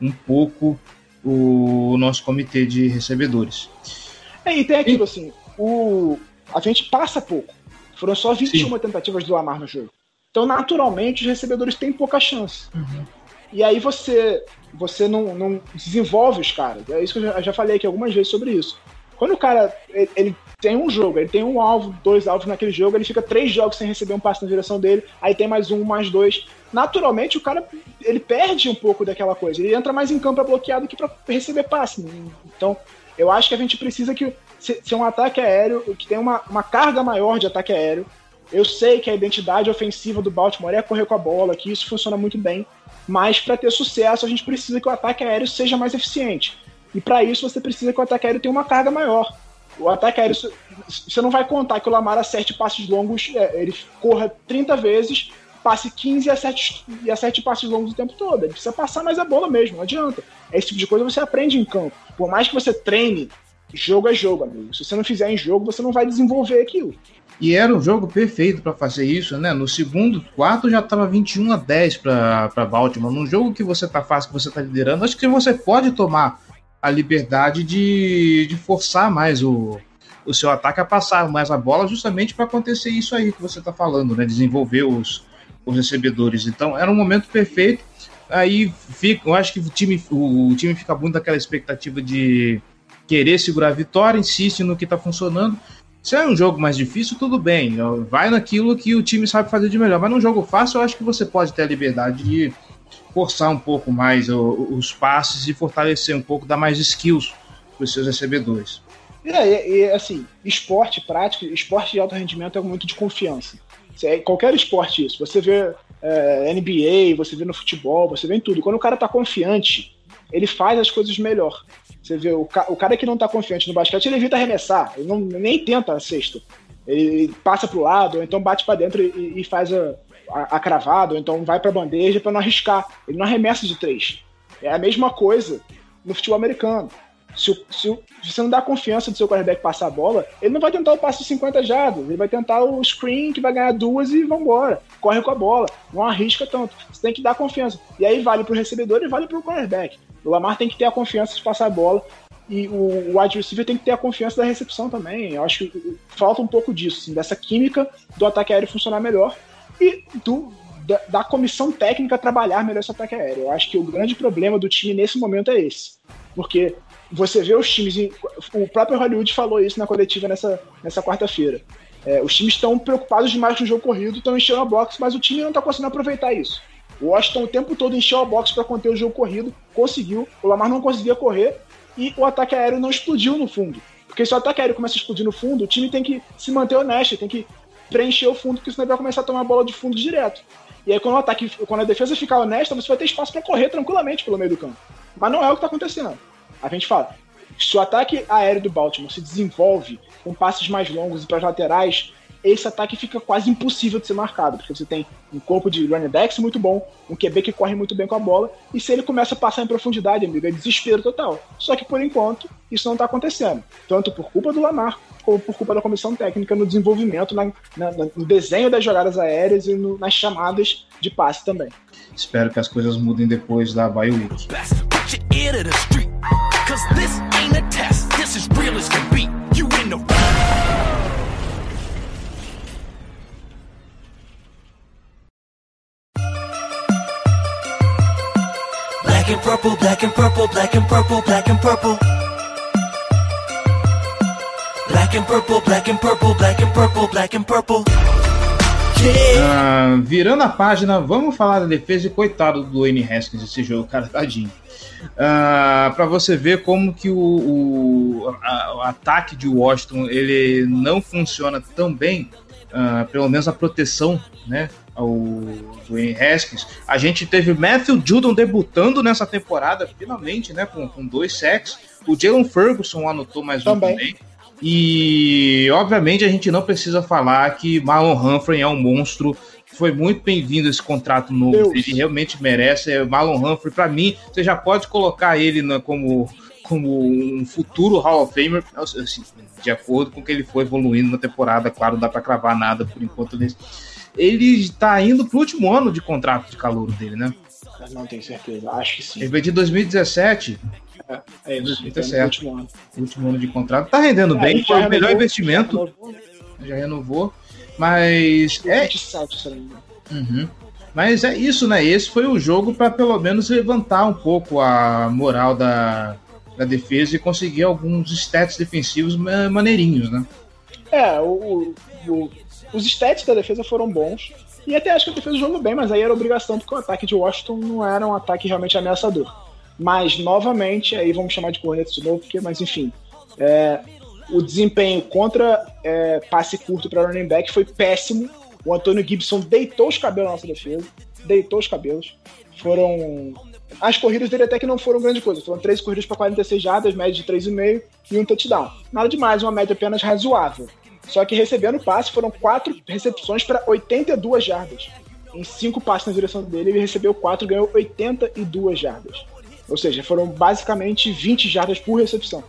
um pouco o nosso comitê de recebedores. É, e tem aquilo e... assim, o... a gente passa pouco. Foram só 21 Sim. tentativas do Lamar no jogo. Então, naturalmente, os recebedores têm pouca chance. Uhum. E aí você você não, não, desenvolve os caras. É isso que eu já, falei aqui algumas vezes sobre isso. Quando o cara ele, ele, tem um jogo, ele tem um alvo, dois alvos naquele jogo, ele fica três jogos sem receber um passe na direção dele, aí tem mais um, mais dois. Naturalmente, o cara ele perde um pouco daquela coisa. Ele entra mais em campo bloqueado que para receber passe. Então, eu acho que a gente precisa que ser um ataque aéreo que tem uma, uma carga maior de ataque aéreo eu sei que a identidade ofensiva do Baltimore é correr com a bola, que isso funciona muito bem, mas para ter sucesso a gente precisa que o ataque aéreo seja mais eficiente. E para isso você precisa que o ataque aéreo tenha uma carga maior. O ataque aéreo, você não vai contar que o Lamar acerte passes longos, é, ele corra 30 vezes, passe 15 e acerte, e acerte passes longos o tempo todo. Ele precisa passar mais a bola mesmo, não adianta. Esse tipo de coisa você aprende em campo. Por mais que você treine, jogo é jogo, amigo. Se você não fizer em jogo, você não vai desenvolver aquilo. E era um jogo perfeito para fazer isso, né? No segundo quarto já estava 21 a 10 para Baltimore. Num jogo que você tá fácil, que você tá liderando, acho que você pode tomar a liberdade de, de forçar mais o, o seu ataque a passar mais a bola, justamente para acontecer isso aí que você está falando, né? Desenvolver os, os recebedores. Então era um momento perfeito. Aí fica, eu acho que o time, o, o time fica muito daquela expectativa de querer segurar a vitória, insiste no que está funcionando se é um jogo mais difícil, tudo bem. Vai naquilo que o time sabe fazer de melhor. Mas num jogo fácil, eu acho que você pode ter a liberdade de forçar um pouco mais os passes e fortalecer um pouco, dar mais skills para os seus recebedores. É, e, assim, esporte prático, esporte de alto rendimento é muito de confiança. Qualquer esporte isso. Você vê é, NBA, você vê no futebol, você vê em tudo. Quando o cara tá confiante, ele faz as coisas melhor. Você vê, o, ca o cara que não tá confiante no basquete, ele evita arremessar, ele não, nem tenta a cesta. Ele passa pro lado, ou então bate para dentro e, e, faz a, a, a cravada, ou então vai pra bandeja para não arriscar. Ele não arremessa de três. É a mesma coisa no futebol americano. Se, o, se, o, se, você não dá confiança do seu quarterback passar a bola, ele não vai tentar o passe de 50 jardas, ele vai tentar o screen que vai ganhar duas e vambora. Corre com a bola, não arrisca tanto. Você tem que dar confiança. E aí vale pro recebedor e vale pro quarterback. O Lamar tem que ter a confiança de passar a bola e o wide receiver tem que ter a confiança da recepção também. Eu acho que falta um pouco disso, assim, dessa química do ataque aéreo funcionar melhor e do, da, da, comissão técnica trabalhar melhor esse ataque aéreo. Eu acho que o grande problema do time nesse momento é esse. Porque você vê os times. O próprio Hollywood falou isso na coletiva nessa, nessa quarta-feira. É, os times estão preocupados demais com o jogo corrido, estão enchendo a box, mas o time não está conseguindo aproveitar isso. O Washington o tempo todo encheu a box para conter o jogo corrido, conseguiu. O Lamar não conseguia correr e o ataque aéreo não explodiu no fundo. Porque se o ataque aéreo começa a explodir no fundo, o time tem que se manter honesto, tem que preencher o fundo, porque senão ele vai começar a tomar a bola de fundo direto. E aí, quando, o ataque, quando a defesa ficar honesta, você vai ter espaço para correr tranquilamente pelo meio do campo. Mas não é o que está acontecendo. A gente fala, se o ataque aéreo do Baltimore se desenvolve com passes mais longos e para as laterais, esse ataque fica quase impossível de ser marcado, porque você tem um corpo de running backs muito bom, um QB que corre muito bem com a bola, e se ele começa a passar em profundidade, amigo, é desespero total. Só que por enquanto, isso não está acontecendo, tanto por culpa do Lamar, como por culpa da comissão técnica no desenvolvimento, na, na, no desenho das jogadas aéreas e no, nas chamadas de passe também. Espero que as coisas mudem depois da bye week. Black and purple, black and purple, black and purple, black and purple. Black and purple, black and purple, black and purple, black and purple. Uh, virando a página, vamos falar da defesa e coitado do Dwayne Haskins esse jogo, cara, tadinho. Ah, para você ver como que o, o, a, o, ataque de Washington ele não funciona tão bem uh, pelo menos a proteção, né? Ao Dwayne Haskins. A gente teve Matthew Judon debutando nessa temporada, finalmente, né? Com, com dois sacks. O Jalen Ferguson anotou mais também. um também. E, obviamente, a gente não precisa falar que Marlon Humphrey é um monstro. Foi muito bem-vindo esse contrato novo. Deus. Ele realmente merece. É, Marlon Humphrey, para mim, você já pode colocar ele na, como, como um futuro Hall of Famer, assim, de acordo com o que ele foi evoluindo na temporada. Claro, não dá para cravar nada por enquanto nesse. Ele está indo pro último ano de contrato de calor dele, né? Não tenho certeza, acho que sim. Ele veio de 2017, É, é isso, Tá então, no certo. último ano. último ano de contrato. Tá rendendo É, bem, foi o melhor investimento. já renovou, né? Já renovou. Mas é, 27, se eu não me engano. Uhum. Mas é isso, né? Esse foi o jogo para pelo menos levantar um pouco a moral da, da defesa e conseguir alguns stats defensivos ma- maneirinhos, né? É, o, o- os stats da defesa foram bons. E até acho que a defesa jogou bem, mas aí era obrigação, porque o ataque de Washington não era um ataque realmente ameaçador. Mas, novamente, aí vamos chamar de corneta de novo, porque, mas enfim. é, o desempenho contra é, passe curto para running back foi péssimo. O Antônio Gibson deitou os cabelos na nossa defesa. Deitou os cabelos. Foram. As corridas dele até que não foram grande coisa. Foram três corridas para 46 jardas, média de 3,5 e um touchdown. Nada demais, uma média apenas razoável. Só que recebendo passe foram quatro recepções para 82 jardas. Em cinco passes na direção dele, ele recebeu quatro e ganhou 82 jardas. Ou seja, foram basicamente 20 jardas por recepção.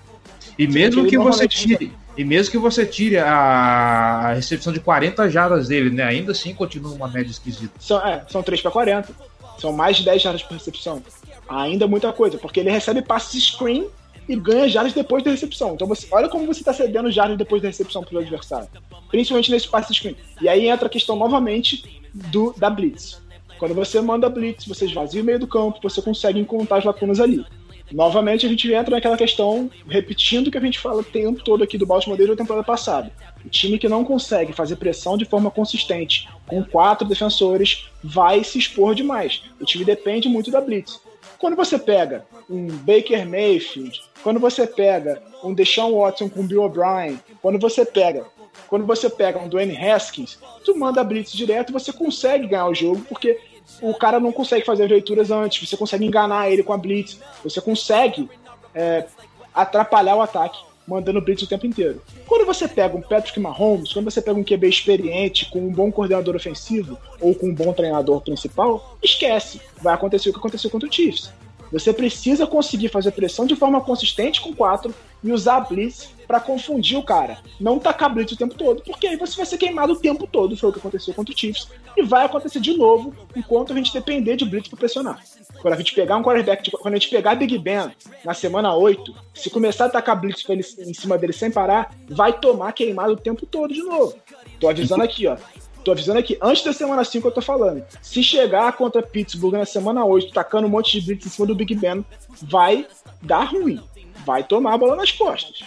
E mesmo que você tire, e mesmo que você tire a recepção de 40 jardas dele, né? Ainda assim continua uma média esquisita. São, é, são 3 para 40. São mais de 10 jardas por recepção. Ainda muita coisa, porque ele recebe passes screen e ganha jardas depois da recepção. Então você, olha como você está cedendo jardas depois da recepção para o adversário. Principalmente nesse passe screen. E aí entra a questão novamente do da blitz. Quando você manda blitz, você esvazia o meio do campo, você consegue encontrar as lacunas ali. Novamente a gente entra naquela questão, repetindo o que a gente fala o tempo todo aqui do Baltimore desde a temporada passada. O time que não consegue fazer pressão de forma consistente com quatro defensores vai se expor demais. O time depende muito da blitz. Quando você pega um Baker Mayfield, quando você pega um Deshaun Watson com Bill O'Brien, quando você pega quando você pega um Dwayne Haskins, tu manda blitz direto, você consegue ganhar o jogo, porque o cara não consegue fazer as leituras antes, você consegue enganar ele com a blitz, você consegue é, atrapalhar o ataque mandando blitz o tempo inteiro. Quando você pega um Patrick Mahomes, quando você pega um QB experiente, com um bom coordenador ofensivo ou com um bom treinador principal, esquece. Vai acontecer o que aconteceu contra o Chiefs. Você precisa conseguir fazer pressão de forma consistente com quatro e usar a blitz para confundir o cara. Não tacar blitz o tempo todo, porque aí você vai ser queimado o tempo todo. Foi o que aconteceu contra o Chiefs. E vai acontecer de novo enquanto a gente depender de blitz para pressionar. Quando a gente pegar um quarterback, quando a gente pegar Big Ben na semana 8, se começar a tacar blitz ele, em cima dele sem parar, vai tomar queimado o tempo todo de novo. Tô avisando aqui, ó. Tô avisando aqui, antes da semana 5 eu tô falando. Se chegar contra Pittsburgh na semana 8, tacando um monte de blitz em cima do Big Ben, vai dar ruim. Vai tomar a bola nas costas.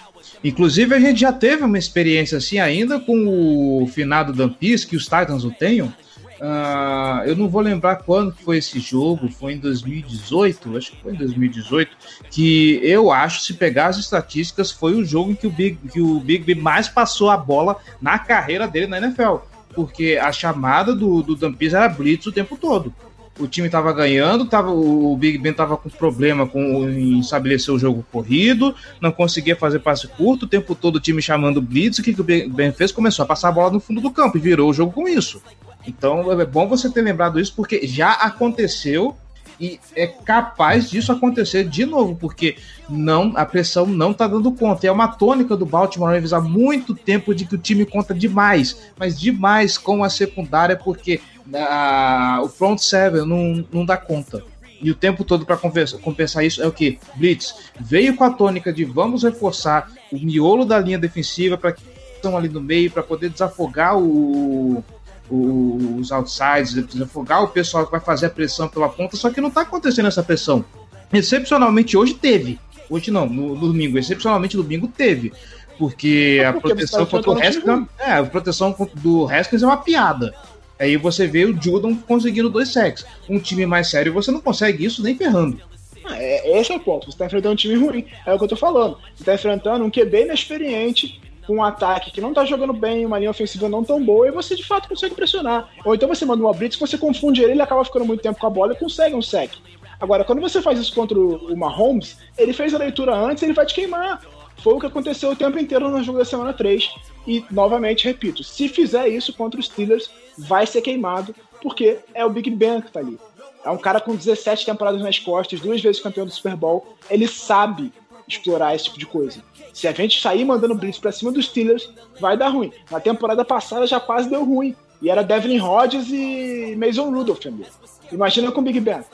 Inclusive, a gente já teve uma experiência assim ainda com o finado Dampis, que os Titans o tenham. Ah, eu não vou lembrar quando foi esse jogo, foi em 2018, acho que foi em 2018, que eu acho, se pegar as estatísticas, foi o jogo em que o Big, que o Big Ben mais passou a bola na carreira dele na NFL. Porque a chamada do, do Dampis era blitz o tempo todo. O time estava ganhando, tava, o Big Ben estava com problema com, em estabelecer o jogo corrido, não conseguia fazer passe curto, o tempo todo o time chamando blitz. O que, que o Big Ben fez? Começou a passar a bola no fundo do campo e virou o jogo com isso. Então é bom você ter lembrado isso, porque já aconteceu e é capaz disso acontecer de novo, porque não a pressão não tá dando conta. É uma tônica do Baltimore Ravens há muito tempo de que o time conta demais, mas demais com a secundária, porque ah, o front seven não, não dá conta. E o tempo todo para compensar isso é o que? Blitz veio com a tônica de vamos reforçar o miolo da linha defensiva para que estão ali no meio para poder desafogar o, o- os outsides, desafogar o pessoal que vai fazer a pressão pela ponta, só que não tá acontecendo essa pressão. Excepcionalmente hoje teve. Hoje não, no, no domingo. Excepcionalmente no domingo teve. Porque a porque proteção você tá contra o Haskins. É, a proteção do Haskins é uma piada. Aí você vê o Judon conseguindo dois sacks. Um time mais sério, você não consegue isso nem ferrando. Ah, é- esse é o ponto. Você tá enfrentando um time ruim. É o que eu tô falando. Você tá enfrentando um QB inexperiente com um ataque que não tá jogando bem, uma linha ofensiva não tão boa, e você de fato consegue pressionar. Ou então você manda uma blitz, você confunde ele, ele acaba ficando muito tempo com a bola e consegue um sec. Agora, quando você faz isso contra o Mahomes, ele fez a leitura antes, ele vai te queimar. Foi o que aconteceu o tempo inteiro no jogo da semana 3. E, novamente, repito, se fizer isso contra os Steelers, vai ser queimado, porque é o Big Ben que tá ali. É um cara com 17 temporadas nas costas, duas vezes campeão do Super Bowl. Ele sabe explorar esse tipo de coisa. Se a gente sair mandando blitz pra cima dos Steelers, vai dar ruim. Na temporada passada já quase deu ruim. E era Devlin Rodgers e Mason Rudolph ali. Imagina com o Big Ben.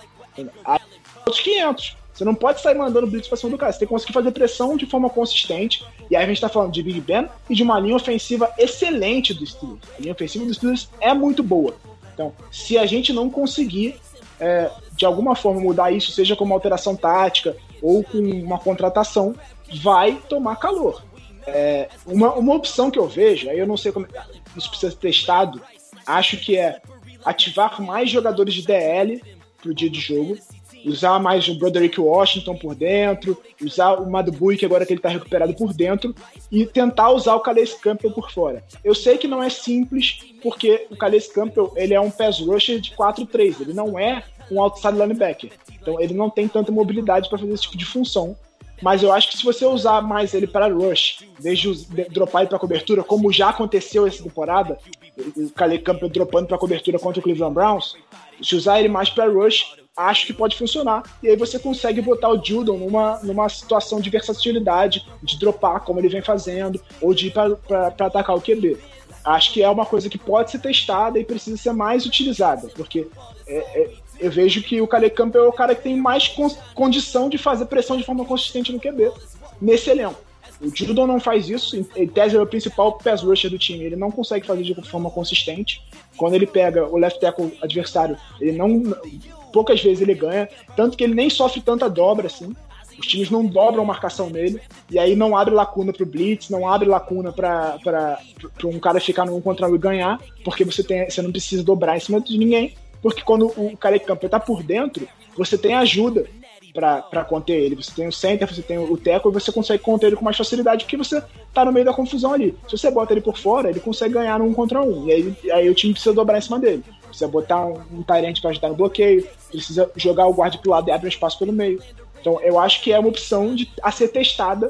Aí, outros 500. Você não pode sair mandando blitz pra cima do cara. Você tem que conseguir fazer pressão de forma consistente. E aí a gente tá falando de Big Ben e de uma linha ofensiva excelente dos Steelers. A linha ofensiva dos Steelers é muito boa. Então, se a gente não conseguir é, de alguma forma mudar isso, seja com uma alteração tática ou com uma contratação, vai tomar calor. É, uma, uma opção que eu vejo, aí eu não sei como isso precisa ser testado, acho que é ativar mais jogadores de DL pro dia de jogo, usar mais o Broderick Washington por dentro, usar o Madubui, agora que ele está recuperado por dentro, e tentar usar o Calais Campbell por fora. Eu sei que não é simples, porque o Calais Campbell ele é um pass rusher de 4-3, ele não é um outside linebacker. Então ele não tem tanta mobilidade para fazer esse tipo de função. Mas eu acho que se você usar mais ele para rush, desde dropar ele para cobertura, como já aconteceu essa temporada, o Calais Campbell dropando para cobertura contra o Cleveland Browns, se usar ele mais para rush, acho que pode funcionar. E aí você consegue botar o Judon numa, numa situação de versatilidade, de dropar como ele vem fazendo, ou de ir para atacar o QB. Acho que é uma coisa que pode ser testada e precisa ser mais utilizada, porque é, é, eu vejo que o Calais Campbell é o cara que tem mais condição de fazer pressão de forma consistente no QB nesse elenco. O Judon não faz isso, em tese é o principal pass rusher do time, ele não consegue fazer de forma consistente. Quando ele pega o left tackle adversário, ele não poucas vezes ele ganha, tanto que ele nem sofre tanta dobra assim. Os times não dobram marcação nele, e aí não abre lacuna pro Blitz, não abre lacuna para um cara ficar no um contra um e ganhar, porque você, tem, você não precisa dobrar em cima de ninguém, porque quando o cara de campo tá por dentro, você tem ajuda para conter ele. Você tem o center, você tem o teco e você consegue conter ele com mais facilidade porque você tá no meio da confusão ali. Se você bota ele por fora, ele consegue ganhar um contra um. E aí, aí o time precisa dobrar em cima dele. Precisa botar um, Tyrant para ajudar no bloqueio, precisa jogar o guarda pro lado e abrir um espaço pelo meio. Então eu acho que é uma opção de, a ser testada,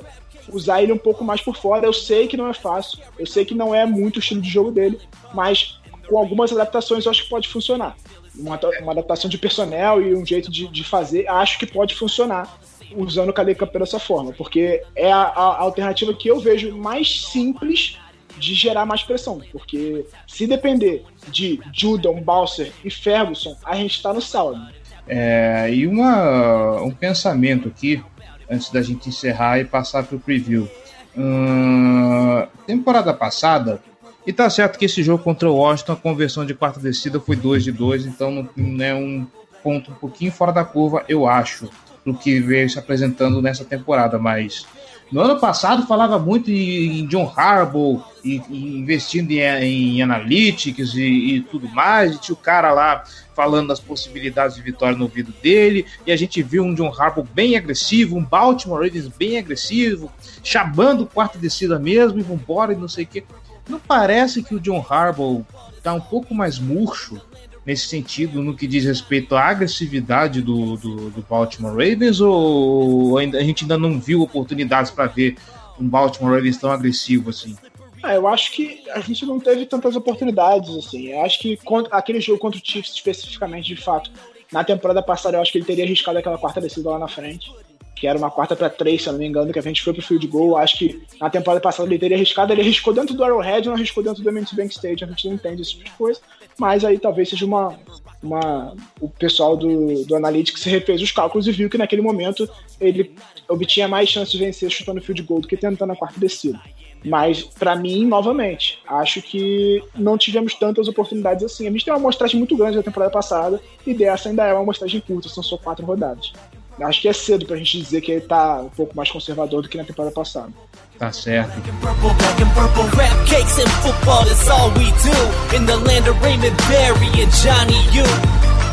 usar ele um pouco mais por fora. Eu sei que não é fácil, eu sei que não é muito o estilo de jogo dele, mas com algumas adaptações eu acho que pode funcionar uma, uma adaptação de personnel e um jeito de, de fazer, acho que pode funcionar usando o Calais Cup dessa forma, porque é a, a, alternativa que eu vejo mais simples de gerar mais pressão, porque se depender de Judon, Balser e Ferguson, a gente está no saldo. É, e uma, um pensamento aqui, antes da gente encerrar e passar para o preview. Hum, temporada passada, e tá certo que esse jogo contra o Washington, a conversão de quarta descida foi 2 de 2, então não é um ponto um pouquinho fora da curva, eu acho, do que veio se apresentando nessa temporada, mas no ano passado falava muito em John Harbaugh e, investindo em, em analytics e, e, tudo mais, e tinha o cara lá falando das possibilidades de vitória no ouvido dele, e a gente viu um John Harbaugh bem agressivo, um Baltimore Ravens bem agressivo, chamando quarta descida mesmo, e vambora e não sei o que. Não parece que o John Harbaugh está um pouco mais murcho nesse sentido, no que diz respeito à agressividade do, do, do Baltimore Ravens, ou ainda, a gente ainda não viu oportunidades para ver um Baltimore Ravens tão agressivo assim? Ah, eu acho que a gente não teve tantas oportunidades assim. Eu acho que contra, aquele jogo contra o Chiefs especificamente, de fato, na temporada passada eu acho que ele teria arriscado aquela quarta descida lá na frente que era uma quarta para três, se eu não me engano, que a gente foi pro field goal. Acho que na temporada passada ele teria arriscado, ele arriscou dentro do Arrowhead, não arriscou dentro do MNC Bank Stage, a gente não entende esse tipo de coisa. Mas aí talvez seja uma. uma o pessoal do, do Analytics refez os cálculos e viu que naquele momento ele obtinha mais chance de vencer chutando field goal do que tentando a quarta descida. Mas, para mim, novamente, acho que não tivemos tantas oportunidades assim. A gente tem uma amostragem muito grande na temporada passada, e dessa ainda é uma amostragem curta, são só quatro rodadas. Acho que é cedo pra gente dizer que ele tá um pouco mais conservador do que na temporada passada. Tá certo.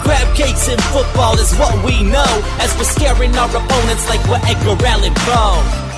Crab cakes and football is what we know as we're scaring our opponents like we're Edgar Allan Poe.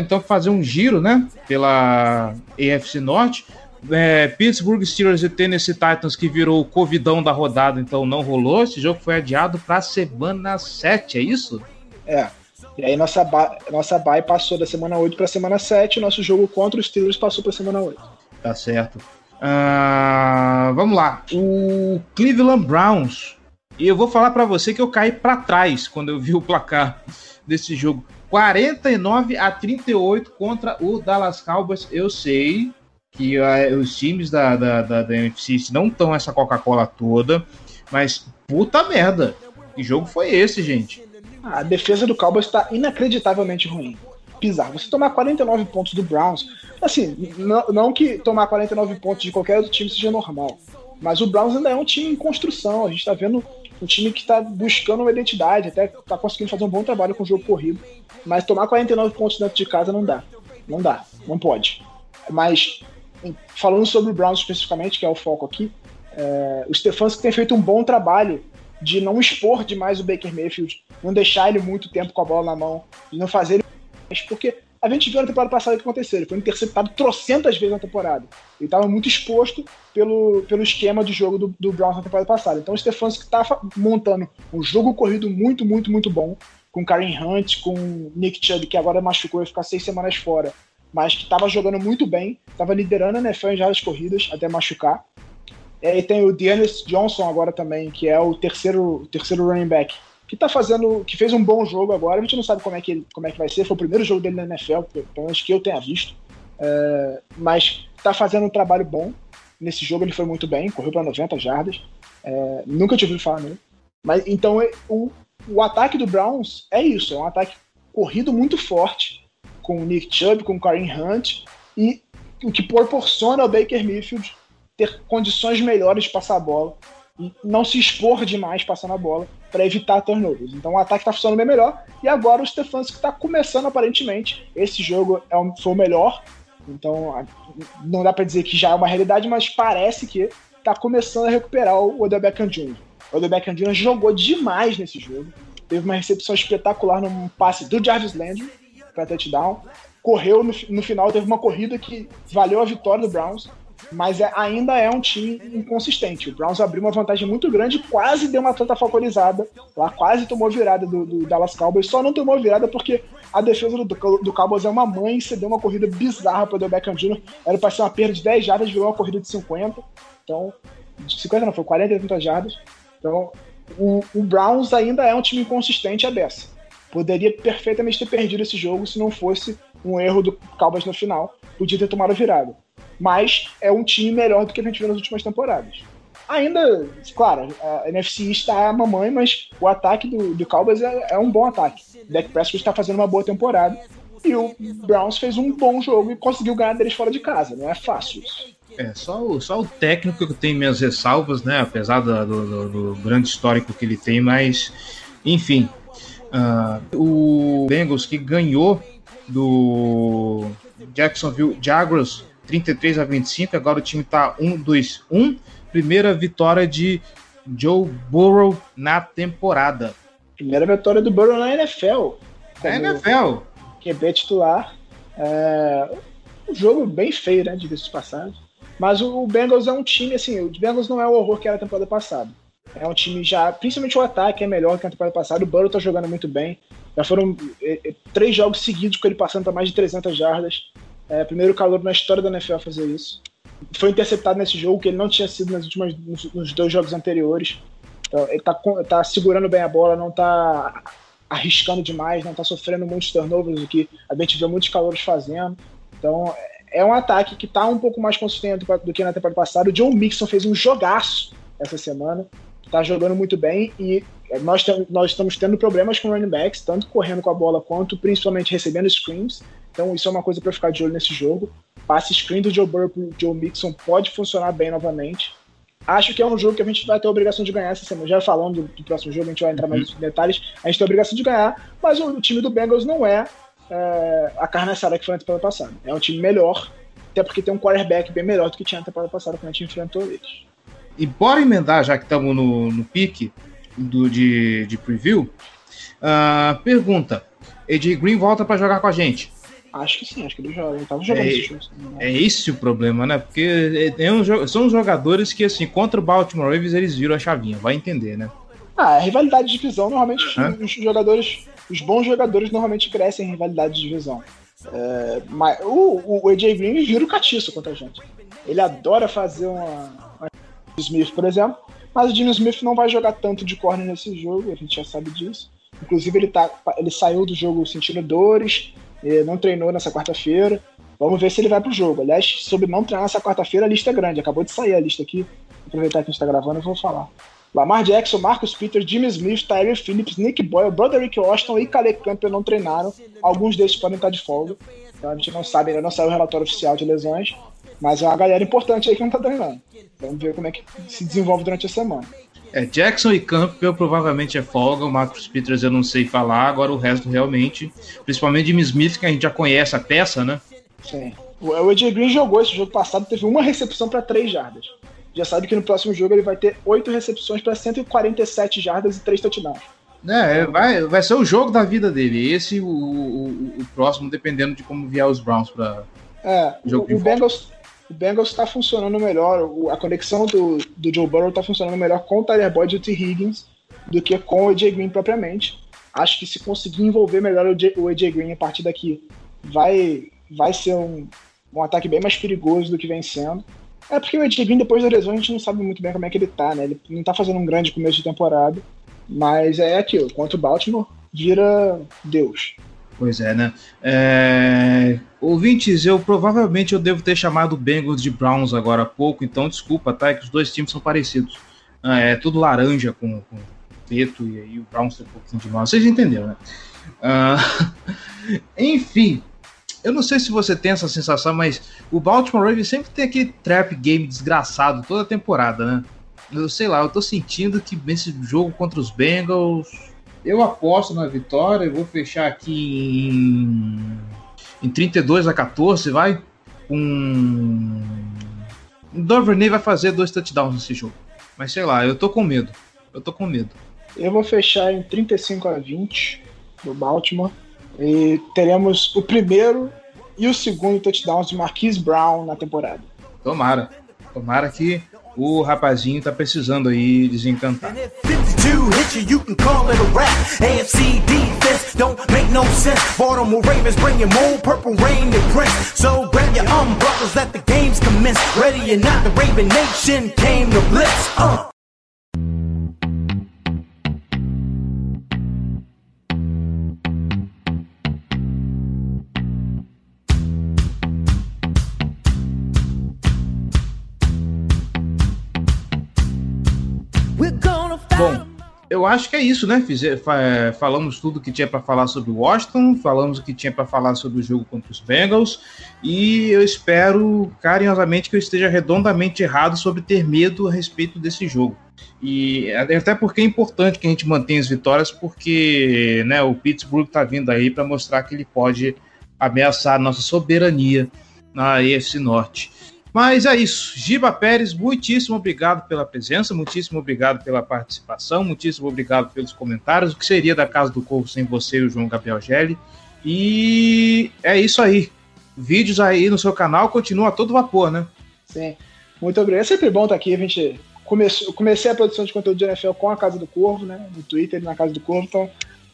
Então fazer um giro, né? Pela AFC Norte. É, Pittsburgh Steelers e Tennessee Titans que virou o covidão da rodada, então não rolou. Esse jogo foi adiado para semana 7, é isso? É. E aí nossa, ba nossa bye passou da semana 8 para semana 7, nosso jogo contra os Steelers passou para semana 8. Tá certo. Uh, vamos lá. O Cleveland Browns. E eu vou falar para você que eu caí para trás quando eu vi o placar desse jogo. 49 a 38 contra o Dallas Cowboys. Eu sei que uh, os times da, da, da, da NFC não estão essa Coca-Cola toda, mas puta merda. Que jogo foi esse, gente? A defesa do Cowboys está inacreditavelmente ruim. Bizarro. Você tomar 49 pontos do Browns, assim, não, não que tomar 49 pontos de qualquer outro time seja normal, mas o Browns ainda é um time em construção. A gente está vendo um time que está buscando uma identidade, até está conseguindo fazer um bom trabalho com o jogo corrido. Mas tomar 49 pontos dentro de casa não dá. Não dá. Não pode. Mas, falando sobre o Browns especificamente, que é o foco aqui, é, o Stefanski tem feito um bom trabalho de não expor demais o Baker Mayfield, não deixar ele muito tempo com a bola na mão, não fazer ele. Porque a gente viu na temporada passada o que aconteceu. Ele foi interceptado trocentas vezes na temporada. Ele estava muito exposto pelo, pelo esquema de jogo do, do Browns na temporada passada. Então o Stefanski está montando um jogo corrido muito, muito, muito bom. Com Karen Hunt, com Nick Chubb, que agora machucou e ficar seis semanas fora. Mas que estava jogando muito bem. Estava liderando a NFL em jardas corridas até machucar. É, e tem o Dennis Johnson agora também, que é o terceiro, o terceiro running back que tá fazendo, que fez um bom jogo agora. A gente não sabe como é que, como é que vai ser. Foi o primeiro jogo dele na NFL, pelo menos que eu tenha visto. É, mas tá fazendo um trabalho bom. Nesse jogo ele foi muito bem, correu para 90 jardas. É, nunca tinha ouvido falar nele. Mas então o, o ataque do Browns é isso, é um ataque corrido muito forte, com o Nick Chubb, com o Kareem Hunt, e o que proporciona ao Baker Mayfield ter condições melhores de passar a bola não se expor demais passando a bola para evitar turnovers. Então o ataque está funcionando bem melhor. E agora o Stefanski está começando aparentemente. Esse jogo é um, foi o melhor. Então não dá para dizer que já é uma realidade, mas parece que está começando a recuperar o Odell Beckham Jr. O Odell Beckham Jr. jogou demais nesse jogo. Teve uma recepção espetacular num passe do Jarvis Landry para touchdown. Correu no, no final, teve uma corrida que valeu a vitória do Browns mas é, ainda é um time inconsistente. O Browns abriu uma vantagem muito grande, quase deu uma tanta falconizada, lá quase tomou virada do, do, Dallas Cowboys, só não tomou virada porque a defesa do, do Cowboys é uma mãe, cedeu uma corrida bizarra para o Beckham Jr., era para ser uma perda de 10 jardas, virou uma corrida de 50, então, de 50 não, foi 40 e 30 jardas, então o, o Browns ainda é um time inconsistente a dessa. Poderia perfeitamente ter perdido esse jogo se não fosse um erro do Cowboys no final, podia ter tomado virada mas é um time melhor do que a gente viu nas últimas temporadas. Ainda, claro, a NFC está a mamãe, mas o ataque do, do Cowboys é, é um bom ataque. O Dak Prescott está fazendo uma boa temporada e o Browns fez um bom jogo e conseguiu ganhar deles fora de casa. Não é fácil isso. É, só o, só o técnico que tem minhas ressalvas, né? Apesar do, do, do grande histórico que ele tem, mas enfim. Uh, o Bengals que ganhou do Jacksonville Jaguars 33 a 25. Agora o time está 1-2-1. Primeira vitória de Joe Burrow na temporada. Primeira vitória do Burrow na NFL. Na NFL. QB titular. É... Um jogo bem feio, né? De de passagem. Mas o Bengals é um time, assim, o Bengals não é o horror que era a temporada passada. É um time já, principalmente o ataque é melhor que a temporada passada. O Burrow tá jogando muito bem. Já foram é, é, três jogos seguidos com ele passando para mais de 300 jardas. É, primeiro calor na história da NFL a fazer isso. Foi interceptado nesse jogo, que ele não tinha sido nas últimas, nos, nos dois jogos anteriores. Então, ele tá, tá segurando bem a bola, não tá arriscando demais, não tá sofrendo muitos turnovers, o que a gente vê muitos calores fazendo. Então, é um ataque que tá um pouco mais consistente do que na temporada passada. O John Mixon fez um jogaço essa semana, tá jogando muito bem e nós, nós estamos tendo problemas com running backs, tanto correndo com a bola quanto principalmente recebendo screens. Então isso é uma coisa para ficar de olho nesse jogo. Passe screen do Joe Burrow pro Joe Mixon pode funcionar bem novamente. Acho que é um jogo que a gente vai ter a obrigação de ganhar essa semana. Já falando do, do próximo jogo, a gente vai entrar mais uhum. detalhes. A gente tem a obrigação de ganhar, mas o, o time do Bengals não é, é a carne assada que foi na temporada passada. É um time melhor, até porque tem um quarterback bem melhor do que tinha na temporada passada quando a gente enfrentou eles. E bora emendar, já que estamos no, no pique do, de, de preview. Uh, pergunta: AJ Green volta para jogar com a gente. Acho que sim, acho que ele joga. Ele tava jogando É, esse jogo. É esse o problema, né? Porque é um jo- são jogadores que, assim, contra o Baltimore Ravens, eles viram a chavinha, vai entender, né? Ah, a rivalidade de divisão, normalmente os- Hã? os jogadores, os bons jogadores normalmente crescem em rivalidade de divisão. É, mas o, o AJ Green vira o catiço contra a gente. Ele adora fazer uma, uma Smith, por exemplo, mas o Jimmy Smith não vai jogar tanto de corner nesse jogo, a gente já sabe disso. Inclusive ele, tá, ele saiu do jogo sentindo dores, não treinou nessa quarta-feira. Vamos ver se ele vai pro jogo. Aliás, sobre não treinar nessa quarta-feira, a lista é grande. Acabou de sair a lista aqui. Vou aproveitar que a gente tá gravando, eu vou falar. Lamar Jackson, Marcus Peters, Jimmy Smith, Tyree Phillips, Nick Boyle, Broderick Washington e Calais Campbell não treinaram. Alguns desses podem estar de folga. Então a gente não sabe, ainda não saiu o relatório oficial de lesões. Mas é uma galera importante aí que não tá treinando. Vamos ver como é que se desenvolve durante a semana. É, Jackson e Campbell provavelmente é folga, o Marcus Peters eu não sei falar, agora o resto realmente, principalmente Jimmy Smith, que a gente já conhece a peça, né? Sim. O AJ Green jogou esse jogo passado, teve uma recepção para 3 jardas. Já sabe que no próximo jogo ele vai ter 8 recepções para 147 jardas e 3 touchdowns. É, é, vai, vai ser o jogo da vida dele. Esse o, o, o próximo, dependendo de como vier os Browns para É, Jogo o, o. Bengals o Bengals está funcionando melhor, a conexão do, do Joe Burrow está funcionando melhor com o Tyler Boyd e o T. Higgins do que com o AJ Green propriamente. Acho que se conseguir envolver melhor o AJ Green a partir daqui, vai, vai ser um, um ataque bem mais perigoso do que vem sendo. É porque o AJ Green, depois da lesão, a gente não sabe muito bem como é que ele tá, né? Ele não tá fazendo um grande começo de temporada, mas é aquilo, contra o Baltimore, vira Deus. Pois é, né? É... Ouvintes, eu provavelmente eu devo ter chamado Bengals de Browns agora há pouco, então desculpa, tá? É que os dois times são parecidos. Ah, é tudo laranja com, com preto e aí o Browns tem um pouquinho de mal. Vocês entenderam, né? Ah, Enfim, eu não sei se você tem essa sensação, mas o Baltimore Ravens sempre tem aquele trap game desgraçado toda temporada, né? Eu sei lá, eu tô sentindo que nesse jogo contra os Bengals eu aposto na vitória, eu vou fechar aqui em, em 32 a 14, vai. Um. O Duvernay vai fazer dois touchdowns nesse jogo. Mas sei lá, eu tô com medo. Eu tô com medo. Eu vou fechar em 35 a 20 do Baltimore. E teremos o primeiro e o segundo touchdowns de Marquise Brown na temporada. Tomara. Tomara que o rapazinho tá precisando aí desencantar. Eu acho que é isso, né? Fize- fa- falamos tudo que tinha para falar sobre o Washington, falamos o que tinha para falar sobre o jogo contra os Bengals, e eu espero carinhosamente que eu esteja redondamente errado sobre ter medo a respeito desse jogo. E até porque é importante que a gente mantenha as vitórias, porque né, o Pittsburgh está vindo aí para mostrar que ele pode ameaçar a nossa soberania na AFC Norte. Mas é isso. Giba Pérez, muitíssimo obrigado pela presença, muitíssimo obrigado pela participação, muitíssimo obrigado pelos comentários. O que seria da Casa do Corvo sem você e o João Gabriel Gelli? E é isso aí. Vídeos aí no seu canal continua todo vapor, né? Sim. Muito obrigado. É sempre bom estar aqui. A gente começou, eu comecei a produção de conteúdo de NFL com a Casa do Corvo, né? No Twitter na Casa do Corvo. Então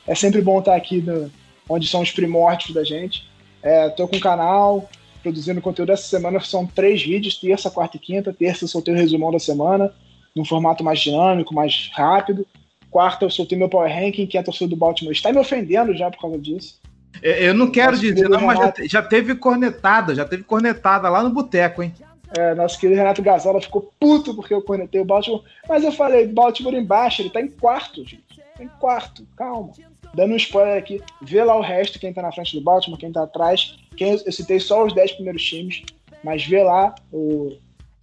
é sempre bom estar aqui no- onde são os primórdios da gente. É, tô com o canal, produzindo conteúdo essa semana. São três vídeos, terça, quarta e quinta. Terça eu soltei o resumão da semana, num formato mais dinâmico, mais rápido. Quarta eu soltei meu Power Ranking, que a torcida do Baltimore está me ofendendo já por causa disso. É, Eu não quero Nosso dizer, não, mas já, Renato. já teve cornetada, já teve cornetada lá no boteco, hein? É, nosso querido Renato Gazola ficou puto porque eu cornetei o Baltimore. Mas eu falei, Baltimore embaixo, ele tá em quarto, gente. Tá em quarto, calma. Dando um spoiler aqui, vê lá o resto, quem tá na frente do Baltimore, quem tá atrás. Quem, eu citei só os 10 primeiros times, mas vê lá o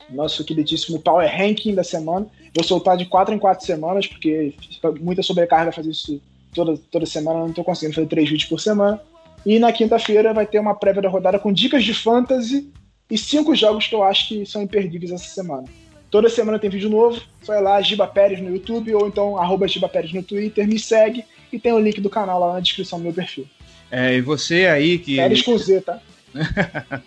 nosso queridíssimo Power Ranking da semana. Vou soltar de 4 em 4 semanas, porque muita sobrecarga fazer isso toda, toda semana, eu não tô conseguindo fazer 3 vídeos por semana. E na quinta-feira vai ter uma prévia da rodada com dicas de fantasy e cinco jogos que eu acho que são imperdíveis essa semana. Toda semana tem vídeo novo, só lá, Giba Pérez no YouTube ou então arroba Giba Pérez no Twitter, me segue e tem o link do canal lá na descrição do meu perfil. É, e você aí que. Pérez com Z, tá?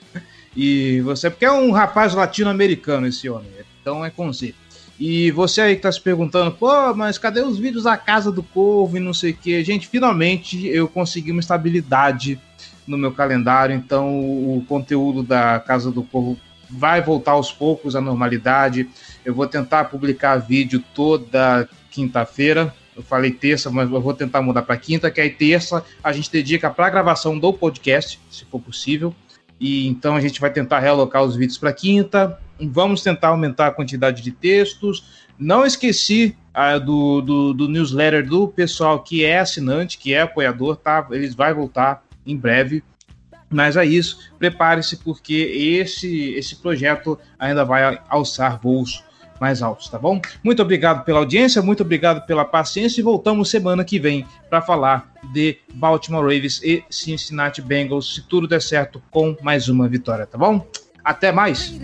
e você, porque é um rapaz latino-americano esse homem, então é com Z. E você aí que tá se perguntando, pô, mas cadê os vídeos da Casa do Corvo e não sei o que? Gente, finalmente eu consegui uma estabilidade no meu calendário, então o conteúdo da Casa do Corvo vai voltar aos poucos à normalidade. Eu vou tentar publicar vídeo toda quinta-feira. Eu falei terça, mas eu vou tentar mudar para quinta, que aí terça a gente dedica para a gravação do podcast, se for possível. E então a gente vai tentar realocar os vídeos para quinta. Vamos tentar aumentar a quantidade de textos. Não esqueci ah, do, do, do, newsletter do pessoal que é assinante, que é apoiador, tá? Eles vai voltar em breve. Mas é isso, prepare-se porque esse, esse projeto ainda vai alçar voos mais altos, tá bom? Muito obrigado pela audiência, muito obrigado pela paciência e voltamos semana que vem para falar de Baltimore Ravens e Cincinnati Bengals, se tudo der certo, com mais uma vitória, tá bom? Até mais!